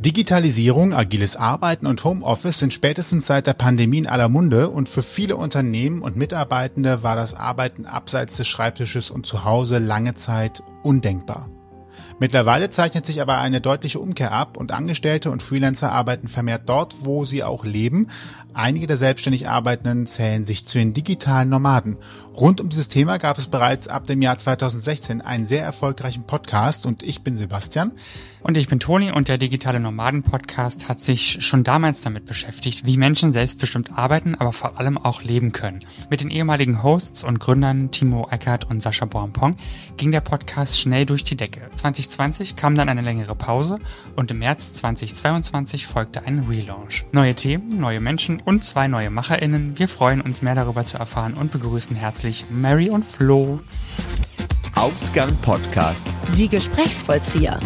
Digitalisierung, agiles Arbeiten und Homeoffice sind spätestens seit der Pandemie in aller Munde und für viele Unternehmen und Mitarbeitende war das Arbeiten abseits des Schreibtisches und zu Hause lange Zeit undenkbar. Mittlerweile zeichnet sich aber eine deutliche Umkehr ab und Angestellte und Freelancer arbeiten vermehrt dort, wo sie auch leben. Einige der selbstständig Arbeitenden zählen sich zu den digitalen Nomaden. Rund um dieses Thema gab es bereits ab dem Jahr 2016 einen sehr erfolgreichen Podcast und ich bin Sebastian. Und ich bin Toni und der Digitale Nomaden Podcast hat sich schon damals damit beschäftigt, wie Menschen selbstbestimmt arbeiten, aber vor allem auch leben können. Mit den ehemaligen Hosts und Gründern Timo Eckert und Sascha Boampong ging der Podcast schnell durch die Decke. 2020 kam dann eine längere Pause und im März 2022 folgte ein Relaunch. Neue Themen, neue Menschen und zwei neue MacherInnen. Wir freuen uns mehr darüber zu erfahren und begrüßen herzlich Mary und Flo. Ausgang Podcast. Die Gesprächsvollzieher.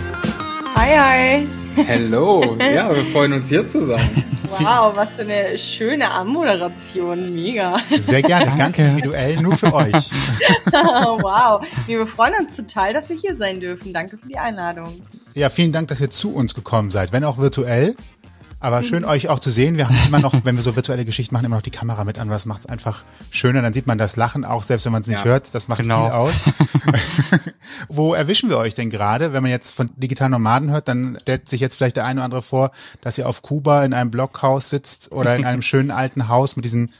Hi, hi. Hello. Ja, wir freuen uns hier zu sein. Wow, was für eine schöne Anmoderation. Mega. Sehr gerne, ganz individuell, nur für euch. wow. Wir freuen uns total, dass wir hier sein dürfen. Danke für die Einladung. Ja, vielen Dank, dass ihr zu uns gekommen seid, wenn auch virtuell. Aber schön euch auch zu sehen. Wir haben immer noch, wenn wir so virtuelle Geschichten machen, immer noch die Kamera mit an. Das macht es einfach schöner. Dann sieht man das Lachen auch, selbst wenn man es nicht ja, hört. Das macht genau. viel aus. Wo erwischen wir euch denn gerade? Wenn man jetzt von digitalen Nomaden hört, dann stellt sich jetzt vielleicht der eine oder andere vor, dass ihr auf Kuba in einem Blockhaus sitzt oder in einem schönen alten Haus mit diesen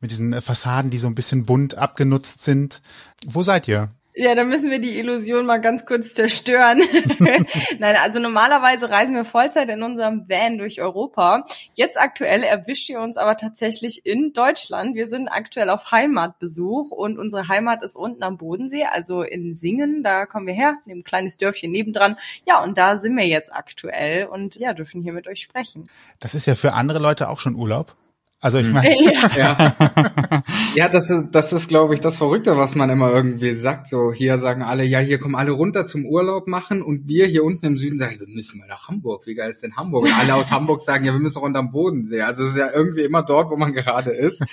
mit diesen Fassaden, die so ein bisschen bunt abgenutzt sind. Wo seid ihr? Ja, dann müssen wir die Illusion mal ganz kurz zerstören. Nein, also normalerweise reisen wir Vollzeit in unserem Van durch Europa. Jetzt aktuell erwischt ihr uns aber tatsächlich in Deutschland. Wir sind aktuell auf Heimatbesuch und unsere Heimat ist unten am Bodensee, also in Singen. Da kommen wir her, in einem kleines Dörfchen nebendran. Ja, und da sind wir jetzt aktuell und ja, dürfen hier mit euch sprechen. Das ist ja für andere Leute auch schon Urlaub. Also ich hm. meine. Ja. ja, das ist, das ist, glaube ich, das Verrückte, was man immer irgendwie sagt. So, hier sagen alle, ja, hier kommen alle runter zum Urlaub machen und wir hier unten im Süden sagen, wir müssen mal nach Hamburg. Wie geil ist denn Hamburg? Und alle aus Hamburg sagen, ja, wir müssen runter am Bodensee. Also es ist ja irgendwie immer dort, wo man gerade ist.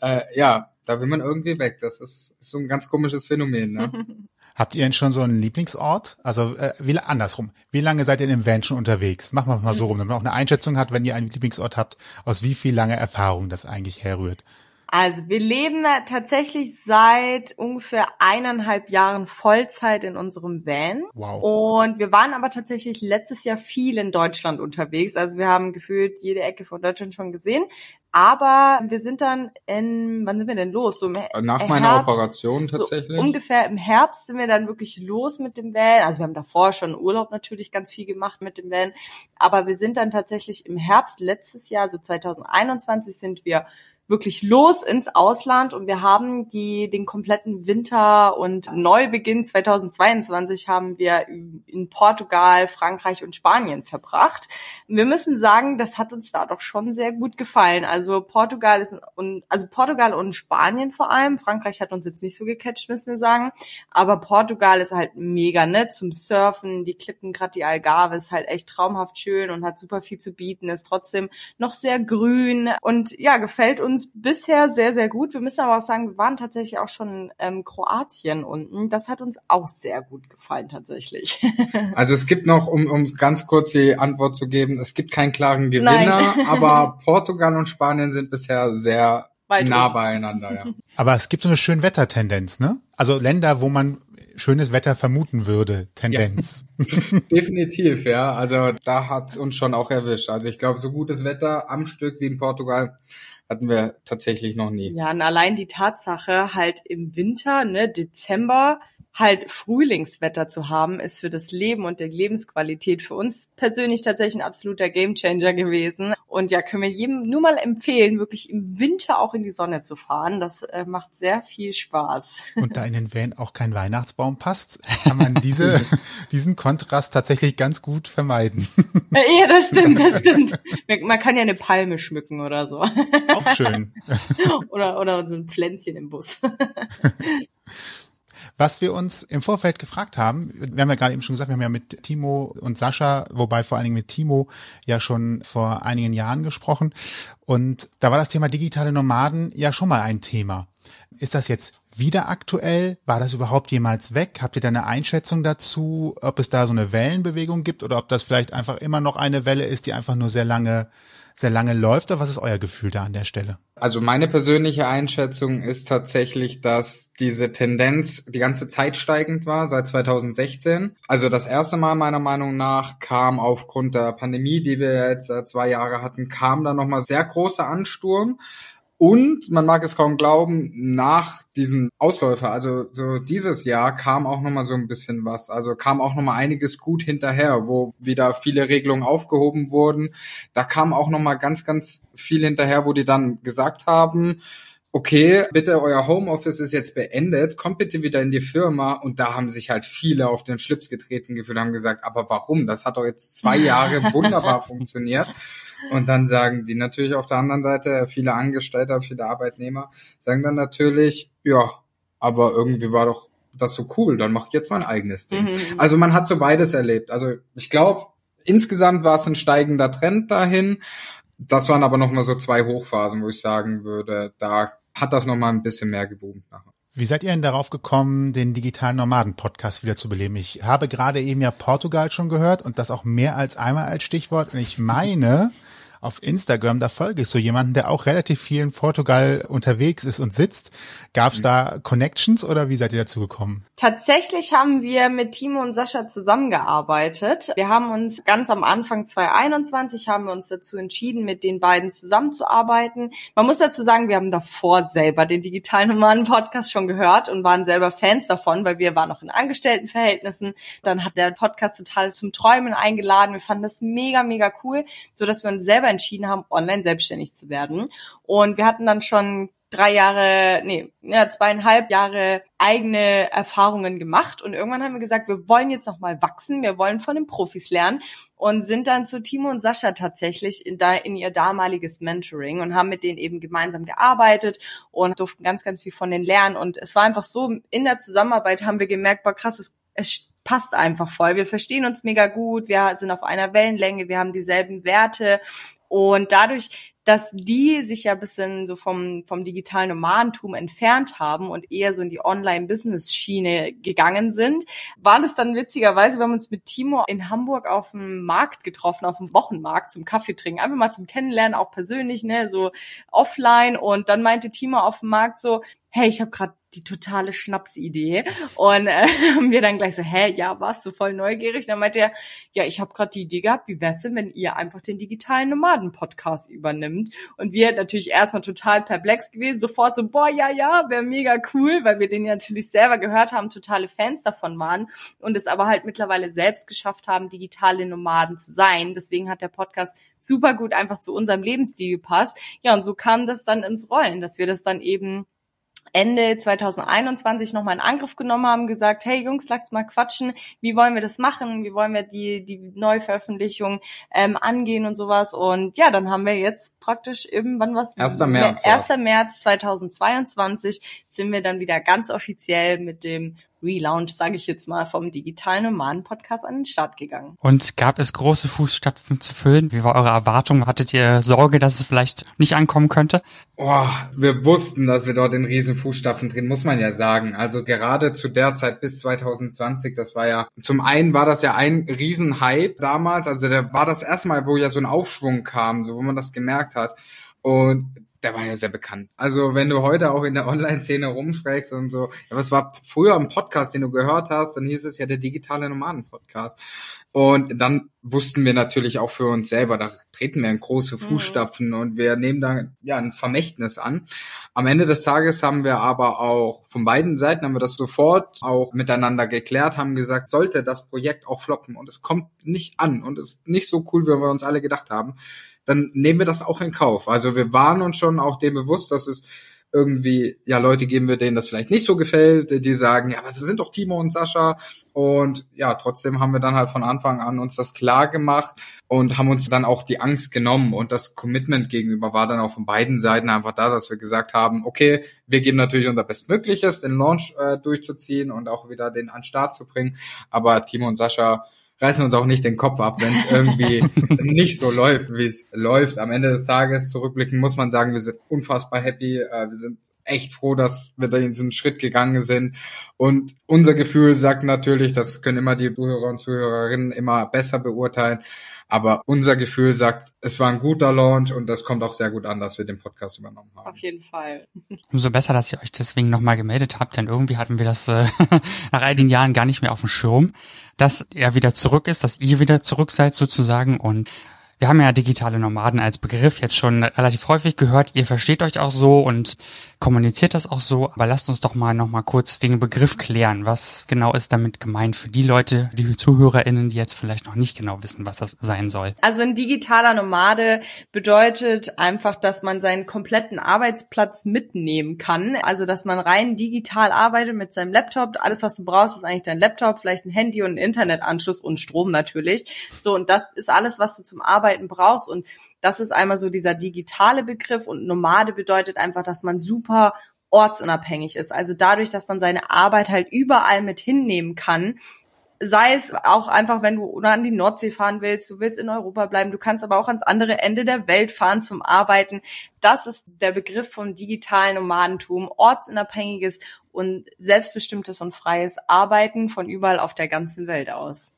Äh, ja, da will man irgendwie weg. Das ist, ist so ein ganz komisches Phänomen. Ne? Habt ihr denn schon so einen Lieblingsort? Also äh, wie andersrum. Wie lange seid ihr in dem Van schon unterwegs? Machen wir mal so rum, damit man auch eine Einschätzung hat, wenn ihr einen Lieblingsort habt, aus wie viel langer Erfahrung das eigentlich herrührt. Also wir leben tatsächlich seit ungefähr eineinhalb Jahren Vollzeit in unserem Van. Wow. Und wir waren aber tatsächlich letztes Jahr viel in Deutschland unterwegs. Also wir haben gefühlt jede Ecke von Deutschland schon gesehen. Aber wir sind dann in, wann sind wir denn los? So Nach Herbst, meiner Operation tatsächlich. So ungefähr im Herbst sind wir dann wirklich los mit dem Van. Also wir haben davor schon Urlaub natürlich ganz viel gemacht mit dem Van. Aber wir sind dann tatsächlich im Herbst letztes Jahr, also 2021 sind wir wirklich los ins Ausland und wir haben die den kompletten Winter und Neubeginn 2022 haben wir in Portugal, Frankreich und Spanien verbracht. Wir müssen sagen, das hat uns da doch schon sehr gut gefallen. Also Portugal ist und also Portugal und Spanien vor allem. Frankreich hat uns jetzt nicht so gecatcht, müssen wir sagen, aber Portugal ist halt mega nett zum Surfen, die Klippen, gerade die Algarve ist halt echt traumhaft schön und hat super viel zu bieten, ist trotzdem noch sehr grün und ja, gefällt uns uns bisher sehr, sehr gut. Wir müssen aber auch sagen, wir waren tatsächlich auch schon in ähm, Kroatien unten. Das hat uns auch sehr gut gefallen tatsächlich. Also es gibt noch, um, um ganz kurz die Antwort zu geben, es gibt keinen klaren Gewinner, aber Portugal und Spanien sind bisher sehr Weit nah beieinander. Ja. Aber es gibt so eine schöne Wettertendenz, ne? Also Länder, wo man schönes Wetter vermuten würde, Tendenz. Ja. Definitiv, ja. Also da hat's uns schon auch erwischt. Also ich glaube, so gutes Wetter am Stück wie in Portugal hatten wir tatsächlich noch nie. Ja, und allein die Tatsache halt im Winter, ne, Dezember, halt Frühlingswetter zu haben, ist für das Leben und die Lebensqualität für uns persönlich tatsächlich ein absoluter Gamechanger gewesen. Und ja, können wir jedem nur mal empfehlen, wirklich im Winter auch in die Sonne zu fahren. Das äh, macht sehr viel Spaß. Und da in den Van auch kein Weihnachtsbaum passt, kann man diese, diesen Kontrast tatsächlich ganz gut vermeiden. Ja, das stimmt, das stimmt. Man kann ja eine Palme schmücken oder so. Auch schön. Oder, oder so ein Pflänzchen im Bus. Was wir uns im Vorfeld gefragt haben, wir haben ja gerade eben schon gesagt, wir haben ja mit Timo und Sascha, wobei vor allen Dingen mit Timo ja schon vor einigen Jahren gesprochen. Und da war das Thema digitale Nomaden ja schon mal ein Thema. Ist das jetzt wieder aktuell? War das überhaupt jemals weg? Habt ihr da eine Einschätzung dazu, ob es da so eine Wellenbewegung gibt oder ob das vielleicht einfach immer noch eine Welle ist, die einfach nur sehr lange, sehr lange läuft? Oder was ist euer Gefühl da an der Stelle? Also meine persönliche Einschätzung ist tatsächlich, dass diese Tendenz die ganze Zeit steigend war, seit 2016. Also das erste Mal meiner Meinung nach kam aufgrund der Pandemie, die wir jetzt zwei Jahre hatten, kam da nochmal sehr großer Ansturm. Und man mag es kaum glauben, nach diesem Ausläufer, also so dieses Jahr kam auch nochmal so ein bisschen was. Also kam auch nochmal einiges gut hinterher, wo wieder viele Regelungen aufgehoben wurden. Da kam auch nochmal ganz, ganz viel hinterher, wo die dann gesagt haben, okay, bitte, euer Homeoffice ist jetzt beendet, kommt bitte wieder in die Firma. Und da haben sich halt viele auf den Schlips getreten gefühlt, haben gesagt, aber warum? Das hat doch jetzt zwei Jahre wunderbar funktioniert. Und dann sagen die natürlich auf der anderen Seite, viele Angestellte, viele Arbeitnehmer, sagen dann natürlich, ja, aber irgendwie war doch das so cool, dann mach ich jetzt mein eigenes Ding. Mhm. Also man hat so beides erlebt. Also ich glaube, insgesamt war es ein steigender Trend dahin. Das waren aber nochmal so zwei Hochphasen, wo ich sagen würde, da hat das nochmal ein bisschen mehr geboomt nachher. Wie seid ihr denn darauf gekommen, den digitalen Nomaden-Podcast wieder zu beleben? Ich habe gerade eben ja Portugal schon gehört und das auch mehr als einmal als Stichwort. Und ich meine, auf Instagram, da folge ich so jemanden, der auch relativ viel in Portugal unterwegs ist und sitzt. Gab es da Connections oder wie seid ihr dazu gekommen? Tatsächlich haben wir mit Timo und Sascha zusammengearbeitet. Wir haben uns ganz am Anfang 2021 haben wir uns dazu entschieden, mit den beiden zusammenzuarbeiten. Man muss dazu sagen, wir haben davor selber den digitalen Nomaden Podcast schon gehört und waren selber Fans davon, weil wir waren noch in Angestelltenverhältnissen. Dann hat der Podcast total zum Träumen eingeladen. Wir fanden das mega, mega cool, so dass wir uns selber entschieden haben, online selbstständig zu werden. Und wir hatten dann schon drei Jahre, nee, ja, zweieinhalb Jahre eigene Erfahrungen gemacht. Und irgendwann haben wir gesagt, wir wollen jetzt noch mal wachsen, wir wollen von den Profis lernen und sind dann zu Timo und Sascha tatsächlich in, da, in ihr damaliges Mentoring und haben mit denen eben gemeinsam gearbeitet und durften ganz, ganz viel von denen lernen. Und es war einfach so, in der Zusammenarbeit haben wir gemerkt, boah krass, es, es passt einfach voll. Wir verstehen uns mega gut, wir sind auf einer Wellenlänge, wir haben dieselben Werte und dadurch, dass die sich ja bisschen so vom, vom digitalen Nomadentum entfernt haben und eher so in die Online-Business-Schiene gegangen sind, war das dann witzigerweise, wir haben uns mit Timo in Hamburg auf dem Markt getroffen, auf dem Wochenmarkt zum Kaffee trinken, einfach mal zum Kennenlernen, auch persönlich, ne, so offline. Und dann meinte Timo auf dem Markt so, hey, ich habe gerade die totale Schnapsidee. Und äh, haben wir dann gleich so, hä, ja, warst du voll neugierig? Dann meinte er, ja, ich habe gerade die Idee gehabt, wie wär's denn, wenn ihr einfach den digitalen Nomaden-Podcast übernimmt? Und wir natürlich erstmal total perplex gewesen, sofort so, boah, ja, ja, wäre mega cool, weil wir den ja natürlich selber gehört haben, totale Fans davon waren und es aber halt mittlerweile selbst geschafft haben, digitale Nomaden zu sein. Deswegen hat der Podcast super gut einfach zu unserem Lebensstil gepasst. Ja, und so kam das dann ins Rollen, dass wir das dann eben Ende 2021 nochmal in Angriff genommen haben, gesagt, hey Jungs, lasst mal quatschen, wie wollen wir das machen, wie wollen wir die, die Neuveröffentlichung ähm, angehen und sowas. Und ja, dann haben wir jetzt praktisch irgendwann was. 1. März. 1. März 2022 sind wir dann wieder ganz offiziell mit dem Relaunch, sage ich jetzt mal, vom digitalen Nomaden-Podcast an den Start gegangen. Und gab es große Fußstapfen zu füllen? Wie war eure Erwartung? Hattet ihr Sorge, dass es vielleicht nicht ankommen könnte? Oh, wir wussten, dass wir dort in riesen Fußstapfen drehen, muss man ja sagen. Also gerade zu der Zeit bis 2020, das war ja, zum einen war das ja ein Riesenhype damals, also da war das erste Mal, wo ja so ein Aufschwung kam, so wo man das gemerkt hat. Und der war ja sehr bekannt. Also wenn du heute auch in der Online-Szene rumfragst und so, ja, was war früher ein Podcast, den du gehört hast, dann hieß es ja der digitale Nomaden-Podcast. Und dann wussten wir natürlich auch für uns selber, da treten wir in große mhm. Fußstapfen mhm. und wir nehmen da ja ein Vermächtnis an. Am Ende des Tages haben wir aber auch von beiden Seiten haben wir das sofort auch miteinander geklärt, haben gesagt, sollte das Projekt auch floppen und es kommt nicht an und es ist nicht so cool, wie wir uns alle gedacht haben, dann nehmen wir das auch in Kauf. Also wir waren uns schon auch dem bewusst, dass es irgendwie ja Leute geben wir denen das vielleicht nicht so gefällt, die sagen, ja, aber das sind doch Timo und Sascha. Und ja, trotzdem haben wir dann halt von Anfang an uns das klar gemacht und haben uns dann auch die Angst genommen. Und das Commitment gegenüber war dann auch von beiden Seiten einfach da, dass wir gesagt haben, okay, wir geben natürlich unser Bestmögliches, den Launch äh, durchzuziehen und auch wieder den an Start zu bringen, aber Timo und Sascha reißen uns auch nicht den Kopf ab, wenn es irgendwie nicht so läuft, wie es läuft. Am Ende des Tages zurückblicken muss man sagen, wir sind unfassbar happy. Äh, wir sind echt froh, dass wir da diesen Schritt gegangen sind. Und unser Gefühl sagt natürlich, das können immer die Zuhörer und Zuhörerinnen immer besser beurteilen. Aber unser Gefühl sagt, es war ein guter Launch und das kommt auch sehr gut an, dass wir den Podcast übernommen haben. Auf jeden Fall. Umso besser, dass ihr euch deswegen nochmal gemeldet habt, denn irgendwie hatten wir das äh, nach all den Jahren gar nicht mehr auf dem Schirm, dass er wieder zurück ist, dass ihr wieder zurück seid sozusagen und wir haben ja digitale Nomaden als Begriff jetzt schon relativ häufig gehört. Ihr versteht euch auch so und kommuniziert das auch so. Aber lasst uns doch mal noch mal kurz den Begriff klären. Was genau ist damit gemeint für die Leute, die ZuhörerInnen, die jetzt vielleicht noch nicht genau wissen, was das sein soll? Also ein digitaler Nomade bedeutet einfach, dass man seinen kompletten Arbeitsplatz mitnehmen kann. Also, dass man rein digital arbeitet mit seinem Laptop. Alles, was du brauchst, ist eigentlich dein Laptop, vielleicht ein Handy und ein Internetanschluss und Strom natürlich. So, und das ist alles, was du zum Arbeiten Arbeiten brauchst. Und das ist einmal so dieser digitale Begriff und Nomade bedeutet einfach, dass man super ortsunabhängig ist. Also dadurch, dass man seine Arbeit halt überall mit hinnehmen kann, sei es auch einfach, wenn du an die Nordsee fahren willst, du willst in Europa bleiben, du kannst aber auch ans andere Ende der Welt fahren zum Arbeiten. Das ist der Begriff vom digitalen Nomadentum, ortsunabhängiges und selbstbestimmtes und freies Arbeiten von überall auf der ganzen Welt aus.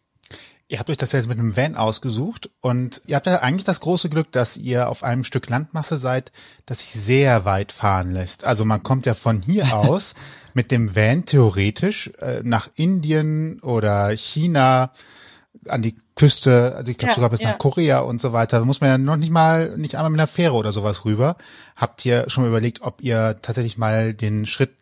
Ihr habt euch das jetzt mit einem Van ausgesucht und ihr habt ja eigentlich das große Glück, dass ihr auf einem Stück Landmasse seid, das sich sehr weit fahren lässt. Also man kommt ja von hier aus mit dem Van theoretisch äh, nach Indien oder China an die Küste, also ich glaube ja, sogar bis ja. nach Korea und so weiter. Da muss man ja noch nicht mal, nicht einmal mit einer Fähre oder sowas rüber. Habt ihr schon mal überlegt, ob ihr tatsächlich mal den Schritt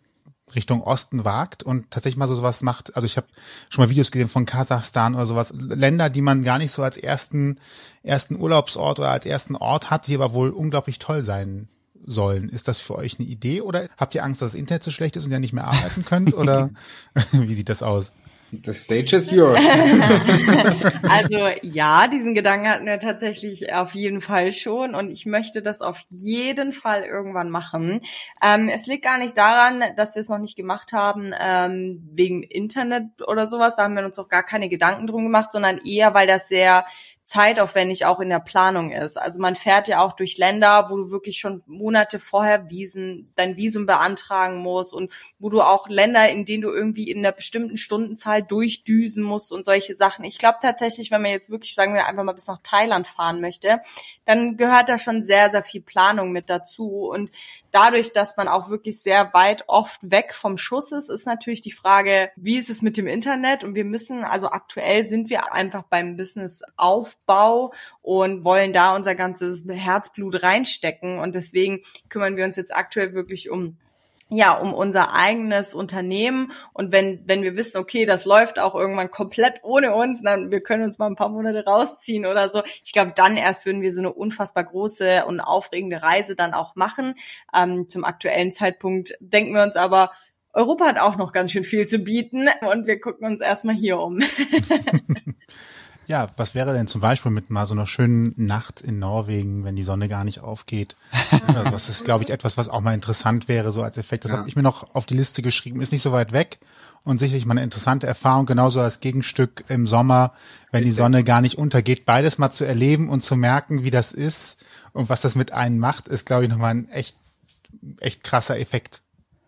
Richtung Osten wagt und tatsächlich mal so sowas macht. Also ich habe schon mal Videos gesehen von Kasachstan oder sowas. Länder, die man gar nicht so als ersten, ersten Urlaubsort oder als ersten Ort hat, die aber wohl unglaublich toll sein sollen. Ist das für euch eine Idee oder habt ihr Angst, dass das Internet so schlecht ist und ihr nicht mehr arbeiten könnt oder wie sieht das aus? The stage is yours. also ja, diesen Gedanken hatten wir tatsächlich auf jeden Fall schon und ich möchte das auf jeden Fall irgendwann machen. Ähm, es liegt gar nicht daran, dass wir es noch nicht gemacht haben ähm, wegen Internet oder sowas. Da haben wir uns auch gar keine Gedanken drum gemacht, sondern eher, weil das sehr zeitaufwendig auch in der Planung ist. Also man fährt ja auch durch Länder, wo du wirklich schon Monate vorher Wiesen, dein Visum beantragen musst und wo du auch Länder, in denen du irgendwie in einer bestimmten Stundenzahl durchdüsen musst und solche Sachen. Ich glaube tatsächlich, wenn man jetzt wirklich, sagen wir einfach mal bis nach Thailand fahren möchte, dann gehört da schon sehr, sehr viel Planung mit dazu. Und dadurch, dass man auch wirklich sehr weit oft weg vom Schuss ist, ist natürlich die Frage, wie ist es mit dem Internet? Und wir müssen, also aktuell sind wir einfach beim Business auf Aufbau und wollen da unser ganzes Herzblut reinstecken. Und deswegen kümmern wir uns jetzt aktuell wirklich um ja, um unser eigenes Unternehmen. Und wenn, wenn wir wissen, okay, das läuft auch irgendwann komplett ohne uns, dann wir können uns mal ein paar Monate rausziehen oder so. Ich glaube, dann erst würden wir so eine unfassbar große und aufregende Reise dann auch machen. Ähm, zum aktuellen Zeitpunkt denken wir uns aber, Europa hat auch noch ganz schön viel zu bieten und wir gucken uns erstmal hier um. Ja, was wäre denn zum Beispiel mit mal so einer schönen Nacht in Norwegen, wenn die Sonne gar nicht aufgeht? Also das ist, glaube ich, etwas, was auch mal interessant wäre, so als Effekt. Das ja. habe ich mir noch auf die Liste geschrieben. Ist nicht so weit weg und sicherlich mal eine interessante Erfahrung, genauso als Gegenstück im Sommer, wenn die Sonne gar nicht untergeht, beides mal zu erleben und zu merken, wie das ist und was das mit einem macht, ist, glaube ich, nochmal ein echt, echt krasser Effekt.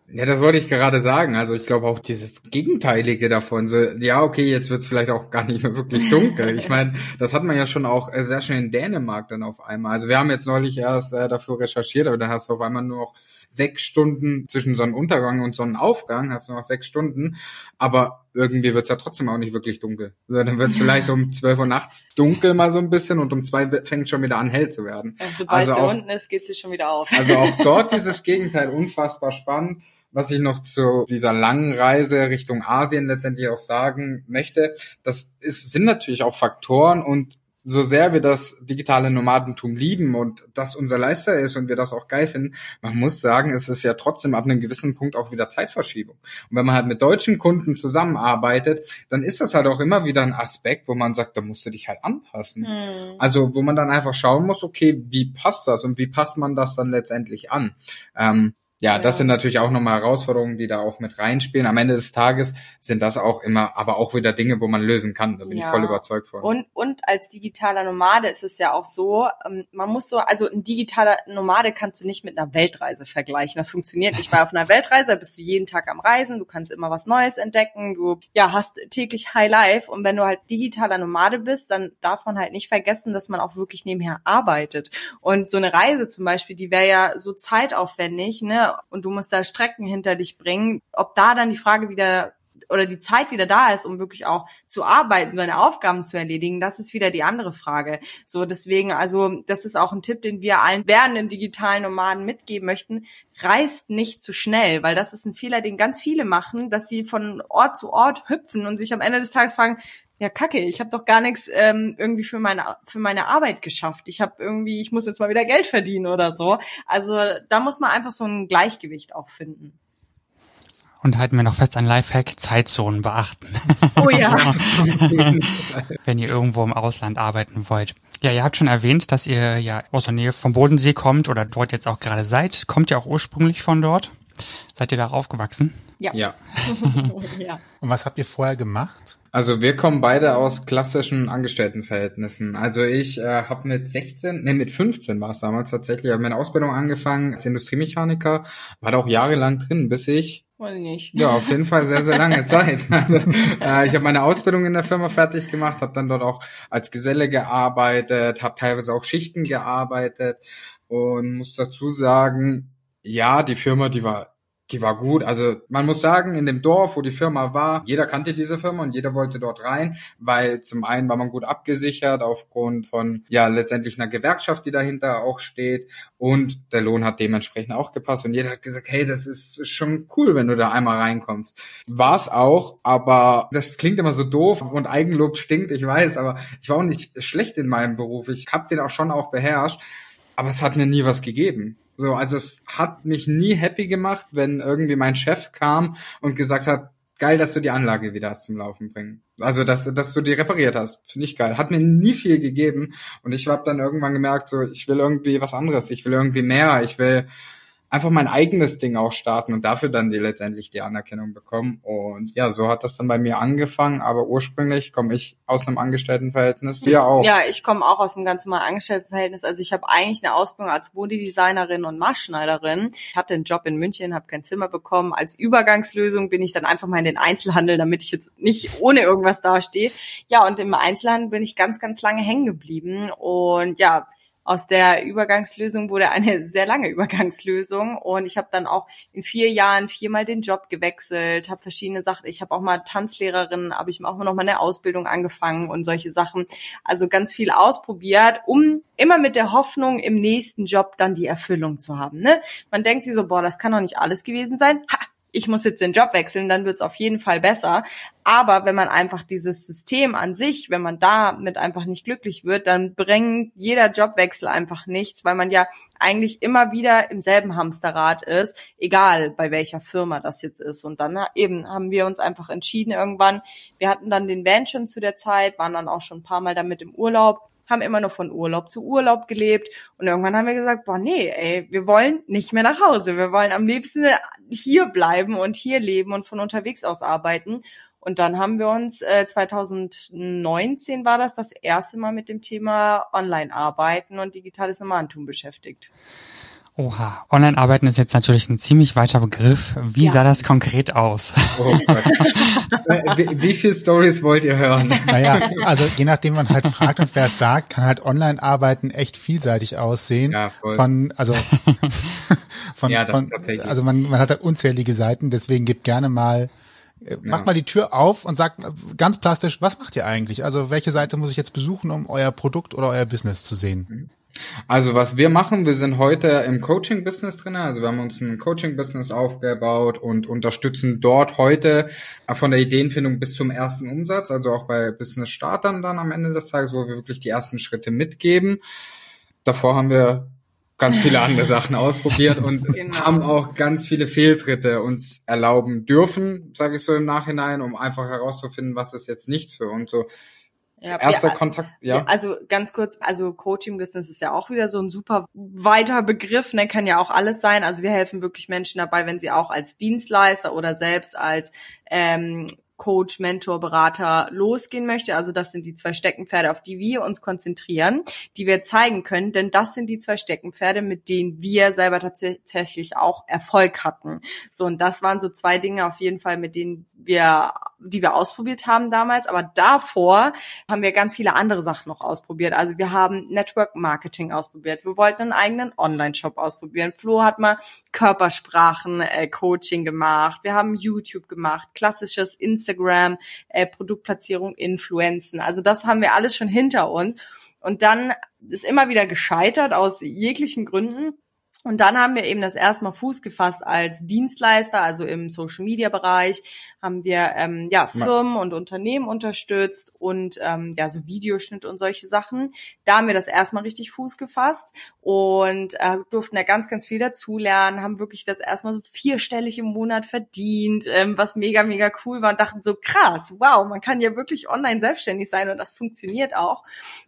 Ja, das wollte ich gerade sagen. Also ich glaube auch dieses Gegenteilige davon. So, ja, okay, jetzt wird's vielleicht auch gar nicht mehr wirklich dunkel. Ich meine, das hat man ja schon auch äh, sehr schnell in Dänemark dann auf einmal. Also wir haben jetzt neulich erst äh, dafür recherchiert, aber da hast du auf einmal nur noch sechs Stunden zwischen Sonnenuntergang und Sonnenaufgang, hast du noch sechs Stunden, aber irgendwie wird's ja trotzdem auch nicht wirklich dunkel. Also dann wird's vielleicht um zwölf Uhr nachts dunkel mal so ein bisschen und um zwei fängt schon wieder an hell zu werden. Sobald also sie unten ist, geht sie schon wieder auf. Also auch dort dieses Gegenteil unfassbar spannend was ich noch zu dieser langen Reise Richtung Asien letztendlich auch sagen möchte, das ist, sind natürlich auch Faktoren und so sehr wir das digitale Nomadentum lieben und das unser Leister ist und wir das auch geil finden, man muss sagen, es ist ja trotzdem ab einem gewissen Punkt auch wieder Zeitverschiebung. Und wenn man halt mit deutschen Kunden zusammenarbeitet, dann ist das halt auch immer wieder ein Aspekt, wo man sagt, da musst du dich halt anpassen. Mhm. Also wo man dann einfach schauen muss, okay, wie passt das und wie passt man das dann letztendlich an? Ähm, ja, das sind natürlich auch nochmal Herausforderungen, die da auch mit reinspielen. Am Ende des Tages sind das auch immer, aber auch wieder Dinge, wo man lösen kann. Da bin ja. ich voll überzeugt von. Und, und als digitaler Nomade ist es ja auch so, ähm, man muss so, also ein digitaler Nomade kannst du nicht mit einer Weltreise vergleichen. Das funktioniert nicht, weil auf einer Weltreise bist du jeden Tag am Reisen, du kannst immer was Neues entdecken, du, ja, hast täglich High Life. Und wenn du halt digitaler Nomade bist, dann darf man halt nicht vergessen, dass man auch wirklich nebenher arbeitet. Und so eine Reise zum Beispiel, die wäre ja so zeitaufwendig, ne? Und du musst da Strecken hinter dich bringen, ob da dann die Frage wieder oder die Zeit wieder da ist, um wirklich auch zu arbeiten, seine Aufgaben zu erledigen, das ist wieder die andere Frage. So, deswegen, also, das ist auch ein Tipp, den wir allen werdenden digitalen Nomaden mitgeben möchten. Reist nicht zu schnell, weil das ist ein Fehler, den ganz viele machen, dass sie von Ort zu Ort hüpfen und sich am Ende des Tages fragen, ja kacke, ich habe doch gar nichts ähm, irgendwie für meine für meine Arbeit geschafft. Ich habe irgendwie, ich muss jetzt mal wieder Geld verdienen oder so. Also da muss man einfach so ein Gleichgewicht auch finden. Und halten wir noch fest an Lifehack, Zeitzonen beachten. Oh ja. Wenn ihr irgendwo im Ausland arbeiten wollt. Ja, ihr habt schon erwähnt, dass ihr ja aus der Nähe vom Bodensee kommt oder dort jetzt auch gerade seid. Kommt ihr auch ursprünglich von dort? Seid ihr da aufgewachsen? Ja. Ja. ja. Und was habt ihr vorher gemacht? Also wir kommen beide aus klassischen Angestelltenverhältnissen. Also ich äh, habe mit 16, nee, mit 15 war es damals tatsächlich, habe meine Ausbildung angefangen als Industriemechaniker, war da auch jahrelang drin, bis ich ich nicht. Ja, auf jeden Fall sehr, sehr lange Zeit. Also, äh, ich habe meine Ausbildung in der Firma fertig gemacht, habe dann dort auch als Geselle gearbeitet, habe teilweise auch Schichten gearbeitet und muss dazu sagen, ja, die Firma, die war die war gut. Also man muss sagen, in dem Dorf, wo die Firma war, jeder kannte diese Firma und jeder wollte dort rein, weil zum einen war man gut abgesichert aufgrund von ja letztendlich einer Gewerkschaft, die dahinter auch steht und der Lohn hat dementsprechend auch gepasst und jeder hat gesagt, hey, das ist schon cool, wenn du da einmal reinkommst. War es auch, aber das klingt immer so doof und Eigenlob stinkt, ich weiß, aber ich war auch nicht schlecht in meinem Beruf. Ich habe den auch schon auch beherrscht, aber es hat mir nie was gegeben. So, also es hat mich nie happy gemacht, wenn irgendwie mein Chef kam und gesagt hat, geil, dass du die Anlage wieder hast zum Laufen bringen. Also, dass, dass du die repariert hast, finde ich geil. Hat mir nie viel gegeben und ich habe dann irgendwann gemerkt, so, ich will irgendwie was anderes, ich will irgendwie mehr, ich will einfach mein eigenes Ding auch starten und dafür dann die letztendlich die Anerkennung bekommen. Und ja, so hat das dann bei mir angefangen, aber ursprünglich komme ich aus einem Angestelltenverhältnis, ja auch. Ja, ich komme auch aus einem ganz normalen Angestelltenverhältnis. Also ich habe eigentlich eine Ausbildung als Modedesignerin und Maßschneiderin. Ich hatte einen Job in München, habe kein Zimmer bekommen. Als Übergangslösung bin ich dann einfach mal in den Einzelhandel, damit ich jetzt nicht ohne irgendwas dastehe. Ja, und im Einzelhandel bin ich ganz, ganz lange hängen geblieben. Und ja, aus der Übergangslösung wurde eine sehr lange Übergangslösung und ich habe dann auch in vier Jahren viermal den Job gewechselt, habe verschiedene Sachen. Ich habe auch mal Tanzlehrerin, habe ich auch noch mal eine Ausbildung angefangen und solche Sachen. Also ganz viel ausprobiert, um immer mit der Hoffnung im nächsten Job dann die Erfüllung zu haben. Ne? Man denkt sich so, boah, das kann doch nicht alles gewesen sein. Ha, ich muss jetzt den Job wechseln, dann wird es auf jeden Fall besser. Aber wenn man einfach dieses System an sich, wenn man damit einfach nicht glücklich wird, dann bringt jeder Jobwechsel einfach nichts, weil man ja eigentlich immer wieder im selben Hamsterrad ist, egal bei welcher Firma das jetzt ist. Und dann eben haben wir uns einfach entschieden irgendwann, wir hatten dann den Van schon zu der Zeit, waren dann auch schon ein paar Mal damit im Urlaub haben immer nur von Urlaub zu Urlaub gelebt und irgendwann haben wir gesagt, boah, nee, ey, wir wollen nicht mehr nach Hause. Wir wollen am liebsten hier bleiben und hier leben und von unterwegs aus arbeiten. Und dann haben wir uns äh, 2019 war das das erste Mal mit dem Thema Online-Arbeiten und digitales Nomadentum beschäftigt. Oha, Online-Arbeiten ist jetzt natürlich ein ziemlich weiter Begriff. Wie ja. sah das konkret aus? Oh wie, wie viele Stories wollt ihr hören? Naja, also je nachdem man halt fragt und wer es sagt, kann halt Online-Arbeiten echt vielseitig aussehen. Ja, voll. Von, also, von, ja, von, also man, man hat da unzählige Seiten, deswegen gibt gerne mal äh, Macht mal die Tür auf und sagt ganz plastisch, was macht ihr eigentlich? Also welche Seite muss ich jetzt besuchen, um euer Produkt oder euer Business zu sehen? Also was wir machen, wir sind heute im Coaching-Business drin. Also wir haben uns ein Coaching-Business aufgebaut und unterstützen dort heute von der Ideenfindung bis zum ersten Umsatz, also auch bei Business-Startern dann am Ende des Tages, wo wir wirklich die ersten Schritte mitgeben. Davor haben wir ganz viele andere Sachen ausprobiert und genau. haben auch ganz viele Fehltritte uns erlauben dürfen, sage ich so im Nachhinein, um einfach herauszufinden, was ist jetzt nichts für uns. So ja, Erster ja, Kontakt, ja. Also ganz kurz, also Coaching-Business ist ja auch wieder so ein super weiter Begriff, ne, kann ja auch alles sein. Also wir helfen wirklich Menschen dabei, wenn sie auch als Dienstleister oder selbst als ähm, Coach, Mentor, Berater losgehen möchte. Also das sind die zwei Steckenpferde, auf die wir uns konzentrieren, die wir zeigen können, denn das sind die zwei Steckenpferde, mit denen wir selber tatsächlich auch Erfolg hatten. So und das waren so zwei Dinge auf jeden Fall, mit denen wir, die wir ausprobiert haben damals. Aber davor haben wir ganz viele andere Sachen noch ausprobiert. Also wir haben Network Marketing ausprobiert. Wir wollten einen eigenen Online-Shop ausprobieren. Flo hat mal Körpersprachen äh, gemacht. Wir haben YouTube gemacht, klassisches Instagram Instagram, äh, Produktplatzierung, Influenzen. Also das haben wir alles schon hinter uns. Und dann ist immer wieder gescheitert aus jeglichen Gründen. Und dann haben wir eben das erste Mal Fuß gefasst als Dienstleister, also im Social Media Bereich, haben wir ähm, ja Firmen und Unternehmen unterstützt und ähm, ja so Videoschnitt und solche Sachen. Da haben wir das erstmal richtig Fuß gefasst und äh, durften ja ganz, ganz viel dazulernen, haben wirklich das erstmal so vierstellig im Monat verdient, ähm, was mega, mega cool war und dachten so krass, wow, man kann ja wirklich online selbstständig sein und das funktioniert auch.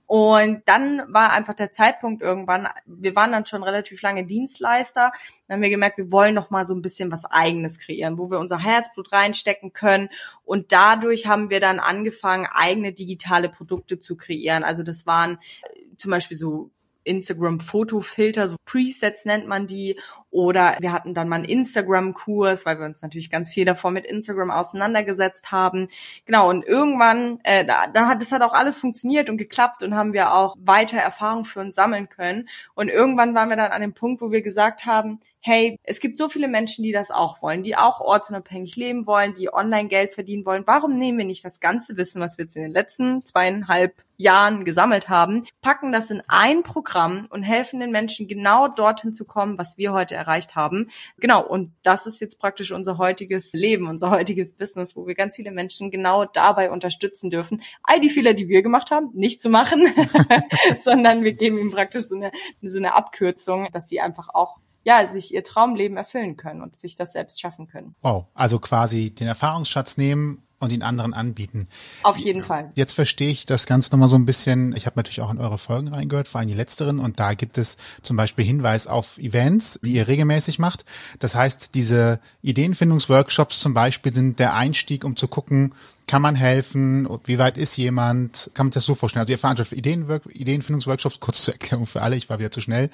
Und dann war einfach der Zeitpunkt irgendwann, wir waren dann schon relativ lange Dienstleister, dann haben wir gemerkt, wir wollen noch mal so ein bisschen was eigenes kreieren, wo wir unser Herzblut reinstecken können und dadurch haben wir dann angefangen, eigene digitale Produkte zu kreieren. Also das waren äh, zum Beispiel so Instagram-Fotofilter, so Presets nennt man die. Oder wir hatten dann mal einen Instagram-Kurs, weil wir uns natürlich ganz viel davor mit Instagram auseinandergesetzt haben. Genau, und irgendwann, äh, da, da hat das hat auch alles funktioniert und geklappt und haben wir auch weiter Erfahrung für uns sammeln können. Und irgendwann waren wir dann an dem Punkt, wo wir gesagt haben, hey, es gibt so viele Menschen, die das auch wollen, die auch ortsunabhängig leben wollen, die online Geld verdienen wollen. Warum nehmen wir nicht das ganze Wissen, was wir jetzt in den letzten zweieinhalb Jahren gesammelt haben, packen das in ein Programm und helfen den Menschen genau dorthin zu kommen, was wir heute erreicht haben. Genau, und das ist jetzt praktisch unser heutiges Leben, unser heutiges Business, wo wir ganz viele Menschen genau dabei unterstützen dürfen, all die Fehler, die wir gemacht haben, nicht zu machen, sondern wir geben ihnen praktisch so eine, so eine Abkürzung, dass sie einfach auch ja, sich ihr Traumleben erfüllen können und sich das selbst schaffen können. Wow, also quasi den Erfahrungsschatz nehmen und ihn anderen anbieten. Auf jeden Fall. Jetzt verstehe ich das Ganze nochmal so ein bisschen. Ich habe natürlich auch in eure Folgen reingehört, vor allem die letzteren. Und da gibt es zum Beispiel Hinweis auf Events, die ihr regelmäßig macht. Das heißt, diese Ideenfindungsworkshops zum Beispiel sind der Einstieg, um zu gucken, kann man helfen? Wie weit ist jemand? Kann man das so vorstellen? Also ihr veranstaltet Ideen, Ideenfindungsworkshops, kurz zur Erklärung für alle, ich war wieder zu schnell.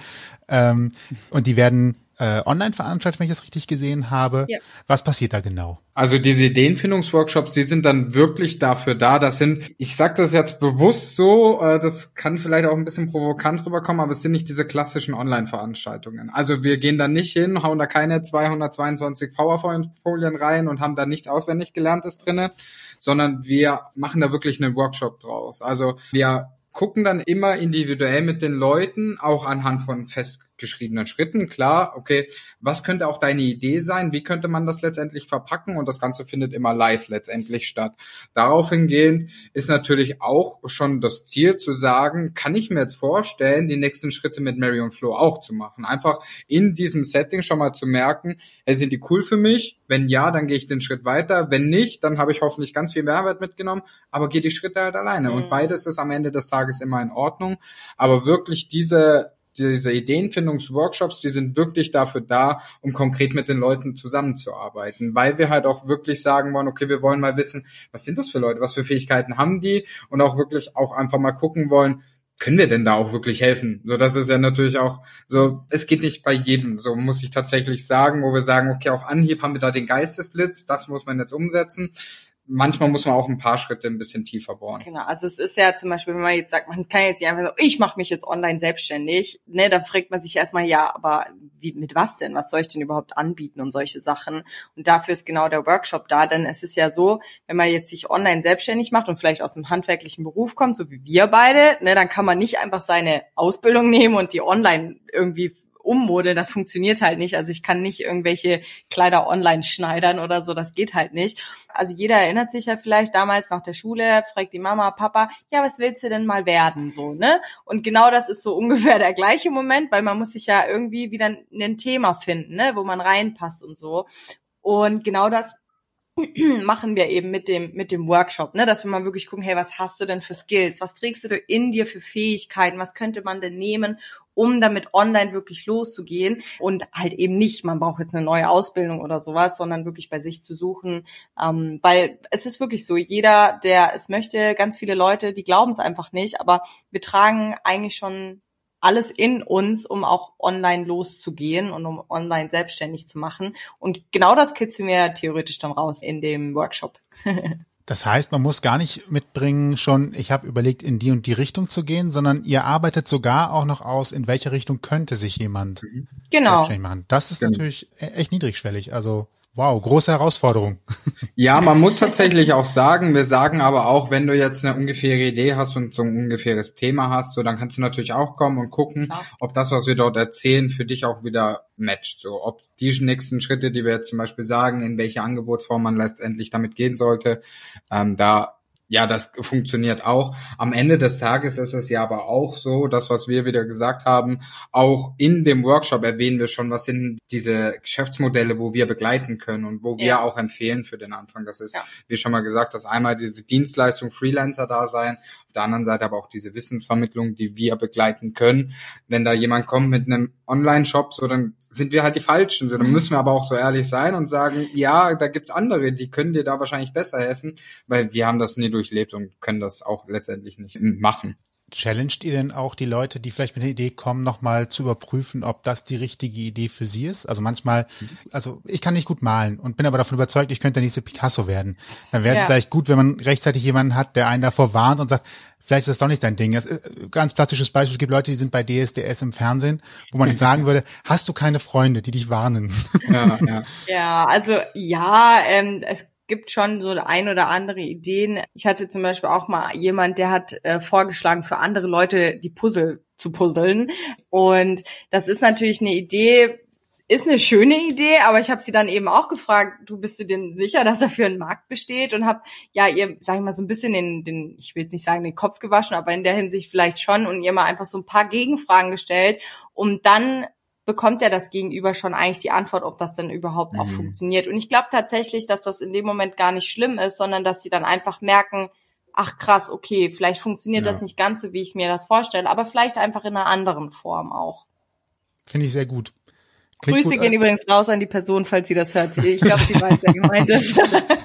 Ähm, und die werden äh, online veranstaltet, wenn ich das richtig gesehen habe. Ja. Was passiert da genau? Also diese Ideenfindungsworkshops, die sind dann wirklich dafür da. Das sind, ich sage das jetzt bewusst so, äh, das kann vielleicht auch ein bisschen provokant rüberkommen, aber es sind nicht diese klassischen Online-Veranstaltungen. Also wir gehen da nicht hin, hauen da keine 222 PowerPoint-Folien rein und haben da nichts auswendig gelerntes drinne, sondern wir machen da wirklich einen Workshop draus. Also wir gucken dann immer individuell mit den Leuten, auch anhand von fest geschriebenen Schritten. Klar, okay, was könnte auch deine Idee sein? Wie könnte man das letztendlich verpacken? Und das Ganze findet immer live letztendlich statt. Darauf hingehend ist natürlich auch schon das Ziel zu sagen, kann ich mir jetzt vorstellen, die nächsten Schritte mit Mary und Flo auch zu machen. Einfach in diesem Setting schon mal zu merken, hey, sind die cool für mich? Wenn ja, dann gehe ich den Schritt weiter. Wenn nicht, dann habe ich hoffentlich ganz viel Mehrwert mitgenommen, aber gehe die Schritte halt alleine. Mhm. Und beides ist am Ende des Tages immer in Ordnung. Aber wirklich diese diese Ideenfindungsworkshops, die sind wirklich dafür da, um konkret mit den Leuten zusammenzuarbeiten, weil wir halt auch wirklich sagen wollen, okay, wir wollen mal wissen, was sind das für Leute, was für Fähigkeiten haben die? Und auch wirklich auch einfach mal gucken wollen, können wir denn da auch wirklich helfen? So, das ist ja natürlich auch so, es geht nicht bei jedem, so muss ich tatsächlich sagen, wo wir sagen, okay, auf Anhieb haben wir da den Geistesblitz, das muss man jetzt umsetzen manchmal muss man auch ein paar Schritte ein bisschen tiefer bohren. Genau, also es ist ja zum Beispiel, wenn man jetzt sagt, man kann jetzt nicht einfach so, ich mache mich jetzt online selbstständig, ne, dann fragt man sich erstmal, ja, aber wie, mit was denn? Was soll ich denn überhaupt anbieten und solche Sachen? Und dafür ist genau der Workshop da, denn es ist ja so, wenn man jetzt sich online selbstständig macht und vielleicht aus einem handwerklichen Beruf kommt, so wie wir beide, ne, dann kann man nicht einfach seine Ausbildung nehmen und die online irgendwie ummodeln, das funktioniert halt nicht. Also ich kann nicht irgendwelche Kleider online schneidern oder so, das geht halt nicht. Also jeder erinnert sich ja vielleicht damals nach der Schule, fragt die Mama, Papa, ja, was willst du denn mal werden, so, ne? Und genau das ist so ungefähr der gleiche Moment, weil man muss sich ja irgendwie wieder ein Thema finden, ne, wo man reinpasst und so. Und genau das machen wir eben mit dem mit dem Workshop, ne, dass wir mal wirklich gucken, hey, was hast du denn für Skills? Was trägst du in dir für Fähigkeiten? Was könnte man denn nehmen, um damit online wirklich loszugehen und halt eben nicht, man braucht jetzt eine neue Ausbildung oder sowas, sondern wirklich bei sich zu suchen, ähm, weil es ist wirklich so, jeder, der es möchte, ganz viele Leute, die glauben es einfach nicht, aber wir tragen eigentlich schon alles in uns, um auch online loszugehen und um online selbstständig zu machen. Und genau das kitzeln wir theoretisch dann raus in dem Workshop. Das heißt, man muss gar nicht mitbringen, schon, ich habe überlegt, in die und die Richtung zu gehen, sondern ihr arbeitet sogar auch noch aus, in welche Richtung könnte sich jemand genau. selbstständig machen. Das ist genau. natürlich e-, echt niedrigschwellig. Also Wow, große Herausforderung. Ja, man muss tatsächlich auch sagen, wir sagen aber auch, wenn du jetzt eine ungefähre Idee hast und so ein ungefähres Thema hast, so dann kannst du natürlich auch kommen und gucken, Klar. ob das, was wir dort erzählen, für dich auch wieder matcht. So, ob die nächsten Schritte, die wir jetzt zum Beispiel sagen, in welche Angebotsform man letztendlich damit gehen sollte, ähm, da ja, das funktioniert auch. Am Ende des Tages ist es ja aber auch so, das, was wir wieder gesagt haben, auch in dem Workshop erwähnen wir schon, was sind diese Geschäftsmodelle, wo wir begleiten können und wo wir ja. auch empfehlen für den Anfang. Das ist, ja. wie schon mal gesagt, dass einmal diese Dienstleistung Freelancer da sein, auf der anderen Seite aber auch diese Wissensvermittlung, die wir begleiten können. Wenn da jemand kommt mit einem Online-Shop, so dann sind wir halt die Falschen. So, dann müssen wir aber auch so ehrlich sein und sagen, ja, da gibt's andere, die können dir da wahrscheinlich besser helfen, weil wir haben das nie durchlebt und können das auch letztendlich nicht machen. Challenged ihr denn auch die Leute, die vielleicht mit der Idee kommen, nochmal zu überprüfen, ob das die richtige Idee für sie ist? Also manchmal, also ich kann nicht gut malen und bin aber davon überzeugt, ich könnte der nächste Picasso werden. Dann wäre es ja. vielleicht gut, wenn man rechtzeitig jemanden hat, der einen davor warnt und sagt, vielleicht ist das doch nicht dein Ding. Das ist ein ganz plastisches Beispiel. Es gibt Leute, die sind bei DSDS im Fernsehen, wo man sagen würde, hast du keine Freunde, die dich warnen? Ja, ja. ja also ja, ähm, es gibt schon so ein oder andere Ideen. Ich hatte zum Beispiel auch mal jemand, der hat äh, vorgeschlagen, für andere Leute die Puzzle zu puzzeln. Und das ist natürlich eine Idee, ist eine schöne Idee, aber ich habe sie dann eben auch gefragt, du bist du denn sicher, dass dafür ein Markt besteht und habe ja ihr, sag ich mal, so ein bisschen den, den, ich will jetzt nicht sagen den Kopf gewaschen, aber in der Hinsicht vielleicht schon und ihr mal einfach so ein paar Gegenfragen gestellt, um dann bekommt ja das Gegenüber schon eigentlich die Antwort, ob das denn überhaupt mhm. auch funktioniert. Und ich glaube tatsächlich, dass das in dem Moment gar nicht schlimm ist, sondern dass sie dann einfach merken, ach krass, okay, vielleicht funktioniert ja. das nicht ganz so, wie ich mir das vorstelle, aber vielleicht einfach in einer anderen Form auch. Finde ich sehr gut. Klingt Grüße gut, gehen übrigens raus an die Person, falls sie das hört. Ich glaube, sie weiß, wer gemeint ist.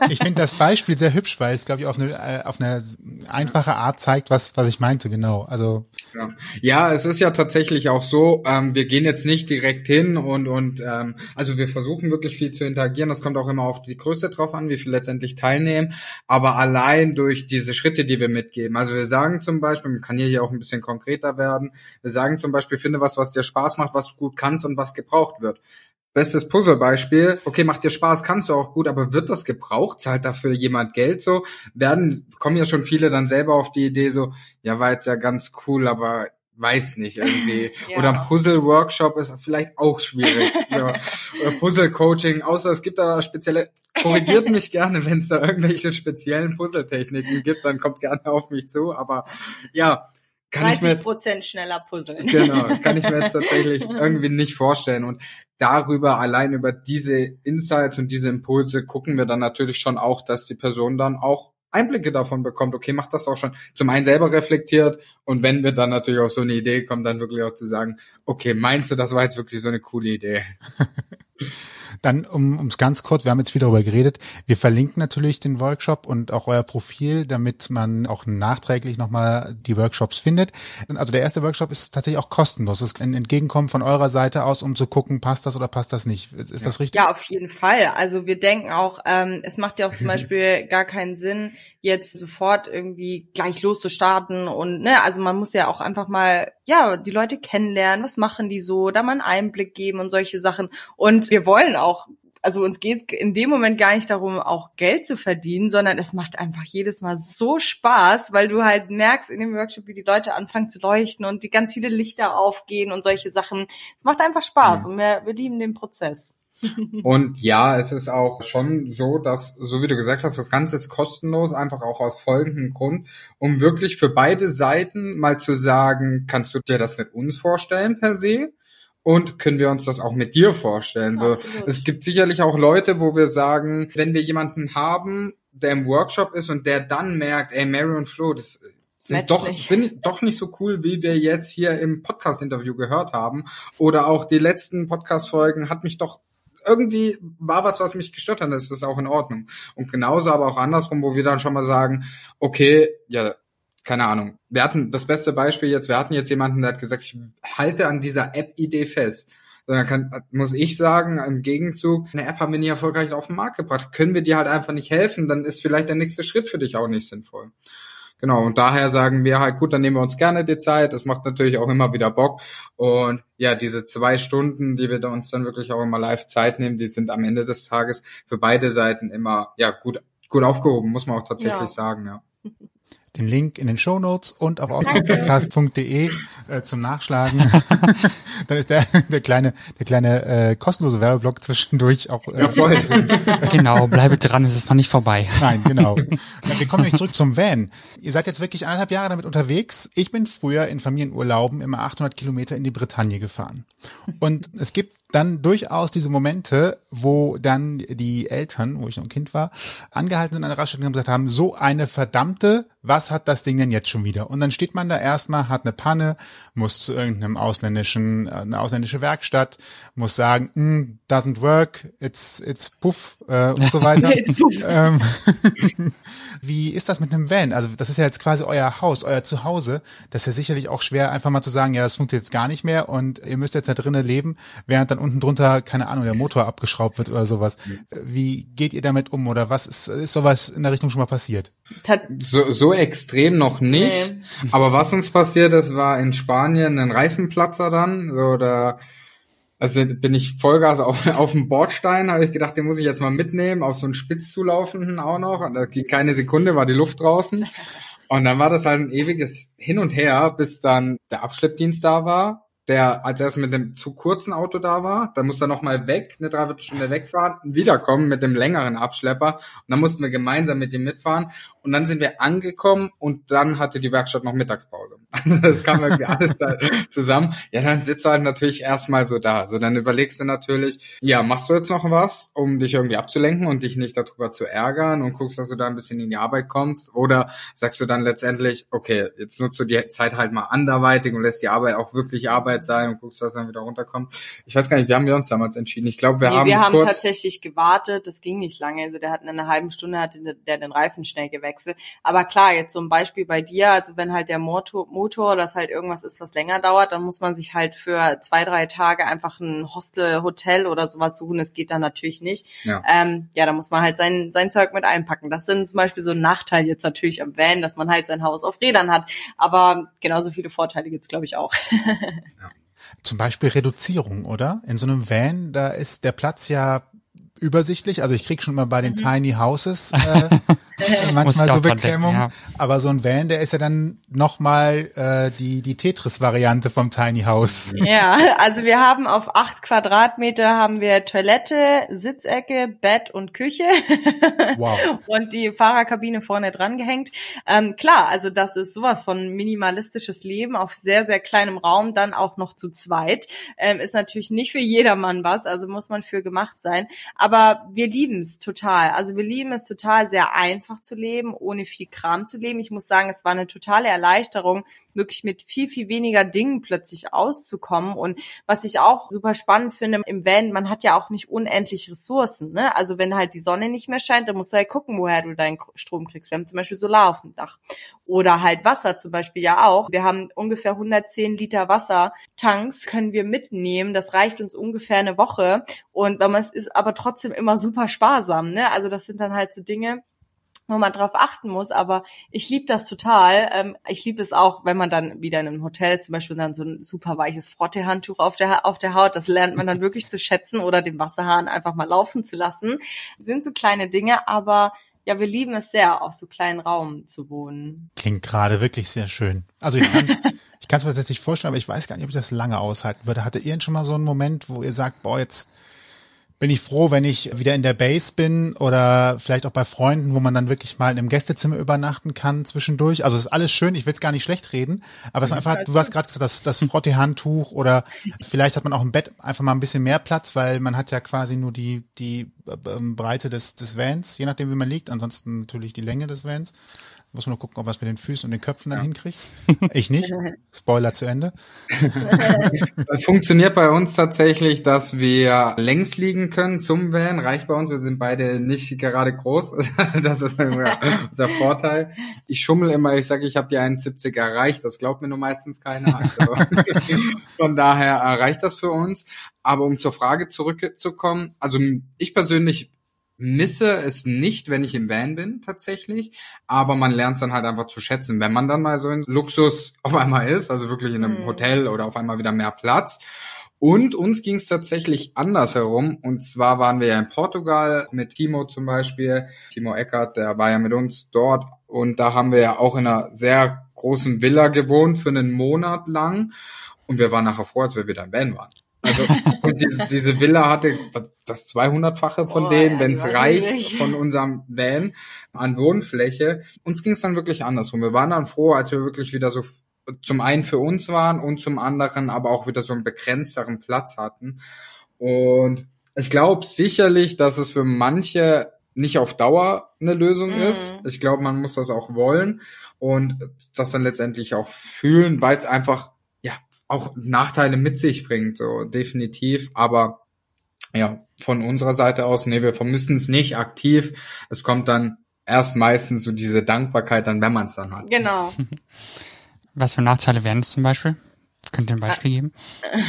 ich finde das Beispiel sehr hübsch, weil es, glaube ich, auf eine, äh, auf eine einfache Art zeigt, was, was ich meinte, genau. Also ja. ja, es ist ja tatsächlich auch so, ähm, wir gehen jetzt nicht direkt hin und, und ähm, also wir versuchen wirklich viel zu interagieren. Das kommt auch immer auf die Größe drauf an, wie viel letztendlich teilnehmen. Aber allein durch diese Schritte, die wir mitgeben. Also wir sagen zum Beispiel, man kann hier auch ein bisschen konkreter werden, wir sagen zum Beispiel, finde was, was dir Spaß macht, was du gut kannst und was gebraucht wird. Bestes Puzzlebeispiel. Okay, macht dir Spaß, kannst du auch gut, aber wird das gebraucht? Zahlt dafür jemand Geld so? Werden, kommen ja schon viele dann selber auf die Idee so, ja, war jetzt ja ganz cool, aber weiß nicht irgendwie. ja. Oder ein Puzzle-Workshop ist vielleicht auch schwierig. so. Oder Puzzle-Coaching, außer es gibt da spezielle, korrigiert mich gerne, wenn es da irgendwelche speziellen Puzzle-Techniken gibt, dann kommt gerne auf mich zu. Aber ja, kann 30 Prozent schneller puzzeln. Genau, kann ich mir jetzt tatsächlich irgendwie nicht vorstellen. Und darüber, allein über diese Insights und diese Impulse gucken wir dann natürlich schon auch, dass die Person dann auch Einblicke davon bekommt, okay, macht das auch schon zum einen selber reflektiert und wenn wir dann natürlich auf so eine Idee kommen, dann wirklich auch zu sagen, okay, meinst du, das war jetzt wirklich so eine coole Idee? Dann, um es ganz kurz, wir haben jetzt viel darüber geredet, wir verlinken natürlich den Workshop und auch euer Profil, damit man auch nachträglich nochmal die Workshops findet. Also der erste Workshop ist tatsächlich auch kostenlos. Es ist ein Entgegenkommen von eurer Seite aus, um zu gucken, passt das oder passt das nicht. Ist, ist das richtig? Ja, auf jeden Fall. Also wir denken auch, ähm, es macht ja auch zum Beispiel gar keinen Sinn, jetzt sofort irgendwie gleich loszustarten und ne, also man muss ja auch einfach mal ja die Leute kennenlernen, was machen die so, da mal einen Einblick geben und solche Sachen. Und wir wollen auch also uns geht es in dem Moment gar nicht darum, auch Geld zu verdienen, sondern es macht einfach jedes Mal so Spaß, weil du halt merkst in dem Workshop, wie die Leute anfangen zu leuchten und die ganz viele Lichter aufgehen und solche Sachen. Es macht einfach Spaß mhm. und wir, wir lieben den Prozess. Und ja, es ist auch schon so, dass, so wie du gesagt hast, das Ganze ist kostenlos, einfach auch aus folgendem Grund, um wirklich für beide Seiten mal zu sagen, kannst du dir das mit uns vorstellen per se? Und können wir uns das auch mit dir vorstellen? So, es gibt sicherlich auch Leute, wo wir sagen, wenn wir jemanden haben, der im Workshop ist und der dann merkt, ey, Mary und Flo, das sind doch, sind doch nicht so cool, wie wir jetzt hier im Podcast-Interview gehört haben. Oder auch die letzten Podcast-Folgen hat mich doch irgendwie war was, was mich gestört hat, das ist auch in Ordnung. Und genauso aber auch andersrum, wo wir dann schon mal sagen, okay, ja, keine Ahnung. Wir hatten das beste Beispiel jetzt, wir hatten jetzt jemanden, der hat gesagt, ich halte an dieser App-Idee fest. Dann kann, muss ich sagen, im Gegenzug, eine App haben wir nie erfolgreich auf den Markt gebracht. Können wir dir halt einfach nicht helfen, dann ist vielleicht der nächste Schritt für dich auch nicht sinnvoll. Genau, und daher sagen wir halt, gut, dann nehmen wir uns gerne die Zeit. Das macht natürlich auch immer wieder Bock. Und ja, diese zwei Stunden, die wir uns dann wirklich auch immer live Zeit nehmen, die sind am Ende des Tages für beide Seiten immer ja gut, gut aufgehoben, muss man auch tatsächlich ja. sagen, ja. den Link in den Show Notes und auf ausgangpodcast.de äh, zum Nachschlagen. Dann ist der, der kleine, der kleine äh, kostenlose Werbeblock zwischendurch auch äh, ja, voll. drin. Genau, bleibe dran, es ist noch nicht vorbei. Nein, genau. Ja, wir kommen nämlich zurück zum Van. Ihr seid jetzt wirklich eineinhalb Jahre damit unterwegs. Ich bin früher in Familienurlauben immer 800 Kilometer in die Bretagne gefahren. Und es gibt dann durchaus diese Momente, wo dann die Eltern, wo ich noch ein Kind war, angehalten sind an der Raststätte und gesagt haben, so eine verdammte, was hat das Ding denn jetzt schon wieder? Und dann steht man da erstmal, hat eine Panne, muss zu irgendeinem ausländischen, äh, eine ausländische Werkstatt, muss sagen, mm, doesn't work, it's, it's puff äh, und so weiter. ähm, wie ist das mit einem Van? Also das ist ja jetzt quasi euer Haus, euer Zuhause. Das ist ja sicherlich auch schwer, einfach mal zu sagen, ja, das funktioniert jetzt gar nicht mehr und ihr müsst jetzt da drinnen leben, während dann unten drunter, keine Ahnung, der Motor abgeschraubt wird oder sowas. Wie geht ihr damit um oder was ist, ist sowas in der Richtung schon mal passiert? So, so extrem noch nicht. Nee. Aber was uns passiert ist, war in Spanien ein Reifenplatzer dann. So, da also bin ich Vollgas auf, auf dem Bordstein, habe ich gedacht, den muss ich jetzt mal mitnehmen, auf so einen Spitz zulaufenden auch noch. Und da ging keine Sekunde, war die Luft draußen. Und dann war das halt ein ewiges Hin und Her, bis dann der Abschleppdienst da war der als erst mit dem zu kurzen Auto da war. Dann musste er nochmal weg, eine Dreiviertelstunde wegfahren, wiederkommen mit dem längeren Abschlepper. Und dann mussten wir gemeinsam mit ihm mitfahren. Und dann sind wir angekommen und dann hatte die Werkstatt noch Mittagspause. Also das kam irgendwie alles da zusammen. Ja, dann sitzt du halt natürlich erstmal so da. So, dann überlegst du natürlich, ja, machst du jetzt noch was, um dich irgendwie abzulenken und dich nicht darüber zu ärgern und guckst, dass du da ein bisschen in die Arbeit kommst? Oder sagst du dann letztendlich, okay, jetzt nutzt du die Zeit halt mal anderweitig und lässt die Arbeit auch wirklich Arbeit sein und guckst, dass dann wieder runterkommt. Ich weiß gar nicht, wie haben wir uns damals entschieden? Ich glaube, wir nee, haben Wir haben kurz tatsächlich gewartet, das ging nicht lange. Also der hat in einer halben Stunde hatte der den Reifen schnell gewechselt Wechsel. Aber klar, jetzt ein Beispiel bei dir, also wenn halt der Motor, Motor, das halt irgendwas ist, was länger dauert, dann muss man sich halt für zwei, drei Tage einfach ein Hostel, Hotel oder sowas suchen. Das geht dann natürlich nicht. Ja, ähm, ja da muss man halt sein, sein Zeug mit einpacken. Das sind zum Beispiel so ein Nachteil jetzt natürlich am Van, dass man halt sein Haus auf Rädern hat. Aber genauso viele Vorteile gibt's glaube ich, auch. ja. Zum Beispiel Reduzierung, oder? In so einem Van, da ist der Platz ja übersichtlich. Also ich krieg schon mal bei den mhm. Tiny Houses äh, manchmal so Beklemmung. Ja. Aber so ein Van, der ist ja dann nochmal äh, die, die Tetris-Variante vom Tiny House. Ja, also wir haben auf acht Quadratmeter haben wir Toilette, Sitzecke, Bett und Küche. Wow. und die Fahrerkabine vorne dran gehängt. Ähm, klar, also das ist sowas von minimalistisches Leben auf sehr, sehr kleinem Raum, dann auch noch zu zweit. Ähm, ist natürlich nicht für jedermann was, also muss man für gemacht sein. Aber wir lieben es total. Also wir lieben es total sehr einfach einfach zu leben, ohne viel Kram zu leben. Ich muss sagen, es war eine totale Erleichterung, wirklich mit viel, viel weniger Dingen plötzlich auszukommen. Und was ich auch super spannend finde im Van, man hat ja auch nicht unendlich Ressourcen. Ne? Also wenn halt die Sonne nicht mehr scheint, dann musst du halt gucken, woher du deinen Strom kriegst. Wir haben zum Beispiel Solar auf dem Dach. Oder halt Wasser zum Beispiel ja auch. Wir haben ungefähr 110 Liter Wassertanks, können wir mitnehmen. Das reicht uns ungefähr eine Woche. Und man ist aber trotzdem immer super sparsam. Ne? Also das sind dann halt so Dinge, wo man drauf achten muss, aber ich liebe das total. Ähm, ich liebe es auch, wenn man dann wieder in einem Hotel ist, zum Beispiel dann so ein super weiches Frottehandtuch auf der, auf der Haut. Das lernt man dann wirklich zu schätzen oder den Wasserhahn einfach mal laufen zu lassen. Das sind so kleine Dinge, aber ja, wir lieben es sehr, auf so kleinen Raum zu wohnen. Klingt gerade wirklich sehr schön. Also ich kann, ich kann es mir tatsächlich vorstellen, aber ich weiß gar nicht, ob ich das lange aushalten würde. Hatte ihr schon mal so einen Moment, wo ihr sagt, boah, jetzt bin ich froh, wenn ich wieder in der Base bin oder vielleicht auch bei Freunden, wo man dann wirklich mal in einem Gästezimmer übernachten kann zwischendurch. Also es ist alles schön, ich will es gar nicht schlecht reden, aber es ist einfach, du hast gerade gesagt, das, das Frotte-Handtuch oder vielleicht hat man auch im Bett einfach mal ein bisschen mehr Platz, weil man hat ja quasi nur die, die ähm, Breite des, des Vans, je nachdem wie man liegt, ansonsten natürlich die Länge des Vans. Muss man nur gucken, ob man es mit den Füßen und den Köpfen dann ja. hinkriegt. Ich nicht. Spoiler zu Ende. Funktioniert bei uns tatsächlich, dass wir längs liegen können zum Van. Reicht bei uns. Wir sind beide nicht gerade groß. Das ist unser Vorteil. Ich schummel immer. Ich sage, ich habe die 1,70 erreicht. Das glaubt mir nur meistens keiner. Also von daher reicht das für uns. Aber um zur Frage zurückzukommen, also ich persönlich misse es nicht, wenn ich im Van bin, tatsächlich. Aber man lernt es dann halt einfach zu schätzen, wenn man dann mal so in Luxus auf einmal ist, also wirklich in einem mhm. Hotel oder auf einmal wieder mehr Platz. Und uns ging es tatsächlich andersherum. Und zwar waren wir ja in Portugal mit Timo zum Beispiel. Timo Eckert, der war ja mit uns dort. Und da haben wir ja auch in einer sehr großen Villa gewohnt für einen Monat lang. Und wir waren nachher froh, als wir wieder im Van waren. Also diese, diese Villa hatte das 200-fache von oh, denen, ja, wenn es reicht, nicht. von unserem Van an Wohnfläche. Uns ging es dann wirklich andersrum. Wir waren dann froh, als wir wirklich wieder so zum einen für uns waren und zum anderen aber auch wieder so einen begrenzteren Platz hatten. Und ich glaube sicherlich, dass es für manche nicht auf Dauer eine Lösung mhm. ist. Ich glaube, man muss das auch wollen und das dann letztendlich auch fühlen, weil es einfach auch Nachteile mit sich bringt, so definitiv. Aber ja, von unserer Seite aus, nee, wir vermissen es nicht aktiv. Es kommt dann erst meistens so diese Dankbarkeit dann, wenn man es dann hat. Genau. Was für Nachteile wären es zum Beispiel? Könnt ihr ein Beispiel geben?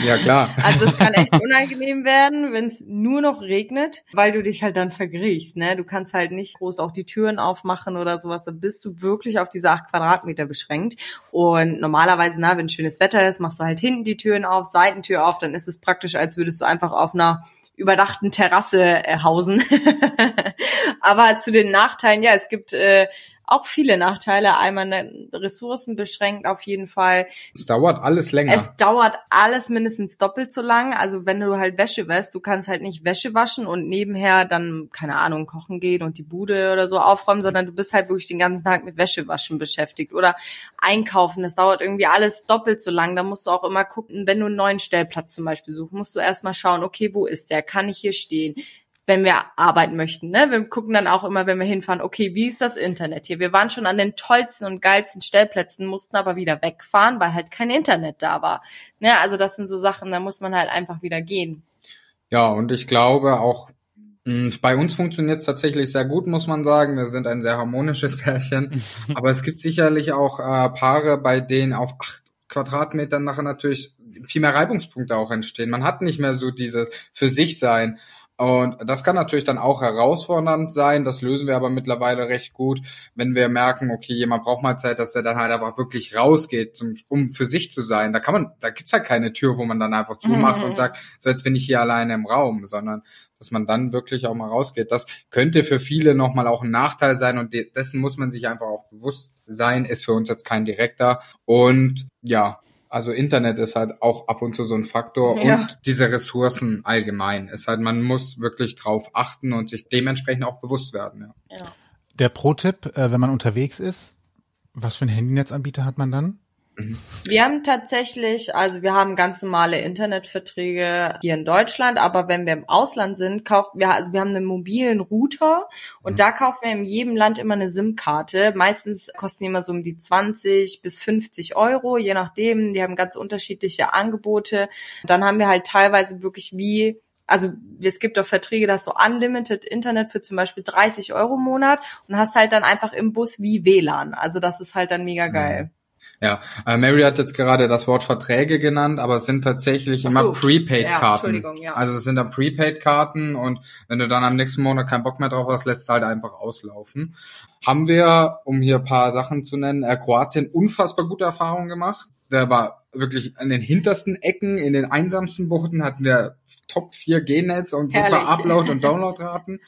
Ja, klar. Also es kann echt unangenehm werden, wenn es nur noch regnet, weil du dich halt dann vergriechst. Ne? Du kannst halt nicht groß auch die Türen aufmachen oder sowas. Da bist du wirklich auf diese acht Quadratmeter beschränkt. Und normalerweise, na, wenn schönes Wetter ist, machst du halt hinten die Türen auf, Seitentür auf, dann ist es praktisch, als würdest du einfach auf einer überdachten Terrasse äh, hausen. Aber zu den Nachteilen, ja, es gibt äh, auch viele Nachteile. Einmal ne, Ressourcen beschränkt auf jeden Fall. Es dauert alles länger. Es dauert alles mindestens doppelt so lang. Also wenn du halt Wäsche wäschst, du kannst halt nicht Wäsche waschen und nebenher dann, keine Ahnung, kochen gehen und die Bude oder so aufräumen, sondern du bist halt wirklich den ganzen Tag mit Wäschewaschen beschäftigt oder einkaufen. Das dauert irgendwie alles doppelt so lang. Da musst du auch immer gucken, wenn du einen neuen Stellplatz zum Beispiel suchst, musst du erstmal schauen, okay, wo ist der? Kann ich hier stehen? Wenn wir arbeiten möchten. Ne? Wir gucken dann auch immer, wenn wir hinfahren, okay, wie ist das Internet hier? Wir waren schon an den tollsten und geilsten Stellplätzen, mussten aber wieder wegfahren, weil halt kein Internet da war. Ne? Also das sind so Sachen, da muss man halt einfach wieder gehen. Ja, und ich glaube auch, hm, bei uns funktioniert es tatsächlich sehr gut, muss man sagen. Wir sind ein sehr harmonisches Pärchen. Aber es gibt sicherlich auch äh, Paare, bei denen auf acht Quadratmetern nachher natürlich viel mehr Reibungspunkte auch entstehen. Man hat nicht mehr so dieses für sich sein. Und das kann natürlich dann auch herausfordernd sein. Das lösen wir aber mittlerweile recht gut, wenn wir merken, okay, jemand braucht mal Zeit, dass der dann halt einfach wirklich rausgeht, zum, um für sich zu sein. Da kann man, da gibt's halt keine Tür, wo man dann einfach zumacht mhm. und sagt, so jetzt bin ich hier alleine im Raum, sondern dass man dann wirklich auch mal rausgeht. Das könnte für viele nochmal auch ein Nachteil sein und dessen muss man sich einfach auch bewusst sein, ist für uns jetzt kein direkter. Und ja, also Internet ist halt auch ab und zu so ein Faktor ja. und diese Ressourcen allgemein ist halt, man muss wirklich drauf achten und sich dementsprechend auch bewusst werden. Ja. ja. Der Pro-Tipp, äh, wenn man unterwegs ist, was für ein Handynetzanbieter hat man dann? Wir haben tatsächlich, also wir haben ganz normale Internetverträge hier in Deutschland, aber wenn wir im Ausland sind, kaufen wir, also wir haben einen mobilen Router und mhm. da kaufen wir in jedem Land immer eine SIM-Karte. Meistens kosten die immer so um die 20 bis 50 Euro, je nachdem. Die haben ganz unterschiedliche Angebote. Dann haben wir halt teilweise wirklich wie also es gibt doch Verträge, das so Unlimited Internet für zum Beispiel 30 Euro im Monat und hast halt dann einfach im Bus wie WLAN. Also das ist halt dann mega geil. Ja, äh, Mary hat jetzt gerade das Wort Verträge genannt, aber es sind tatsächlich so, immer Prepaid-Karten. Ja, ja. Also es sind dann Prepaid-Karten und wenn du dann am nächsten Monat keinen Bock mehr drauf hast, lässt halt einfach auslaufen. Haben wir, um hier paar Sachen zu nennen, äh, Kroatien unfassbar gute Erfahrungen gemacht. Der war wirklich an den hintersten Ecken, in den einsamsten Buchten hatten wir Top 4 G-Netz und super Herrlich. Upload- und Downloadraten.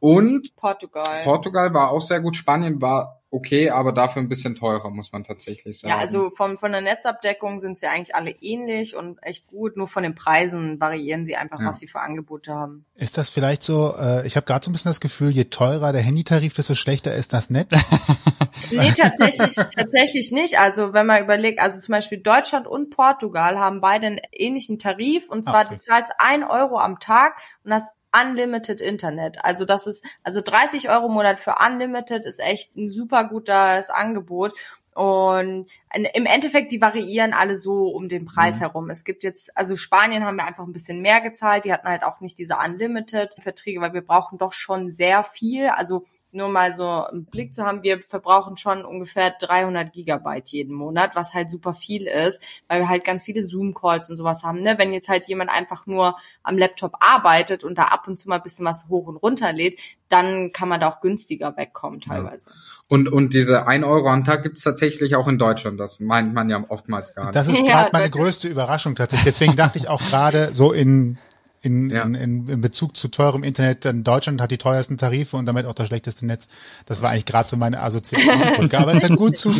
Und Portugal. Portugal war auch sehr gut. Spanien war okay, aber dafür ein bisschen teurer, muss man tatsächlich sagen. Ja, also von, von der Netzabdeckung sind sie eigentlich alle ähnlich und echt gut. Nur von den Preisen variieren sie einfach, ja. was sie für Angebote haben. Ist das vielleicht so, äh, ich habe gerade so ein bisschen das Gefühl, je teurer der Handytarif, desto schlechter ist das Netz? nee, tatsächlich, tatsächlich nicht. Also wenn man überlegt, also zum Beispiel Deutschland und Portugal haben beide einen ähnlichen Tarif und zwar okay. du zahlst ein Euro am Tag und hast Unlimited Internet. Also das ist, also 30 Euro im Monat für Unlimited ist echt ein super gutes Angebot. Und im Endeffekt, die variieren alle so um den Preis mhm. herum. Es gibt jetzt, also Spanien haben wir einfach ein bisschen mehr gezahlt. Die hatten halt auch nicht diese Unlimited-Verträge, weil wir brauchen doch schon sehr viel. Also nur mal so einen Blick zu haben, wir verbrauchen schon ungefähr 300 Gigabyte jeden Monat, was halt super viel ist, weil wir halt ganz viele Zoom-Calls und sowas haben. Ne? Wenn jetzt halt jemand einfach nur am Laptop arbeitet und da ab und zu mal ein bisschen was hoch und runter lädt, dann kann man da auch günstiger wegkommen teilweise. Ja. Und, und diese ein Euro am Tag gibt's tatsächlich auch in Deutschland. Das meint man ja oftmals gar nicht. Das ist gerade ja, meine größte Überraschung tatsächlich. Deswegen dachte ich auch gerade so in in, ja. in, in, in Bezug zu teurem Internet, denn Deutschland hat die teuersten Tarife und damit auch das schlechteste Netz. Das war eigentlich gerade so meine Assoziationsbrücke. Aber es ist ja gut zu,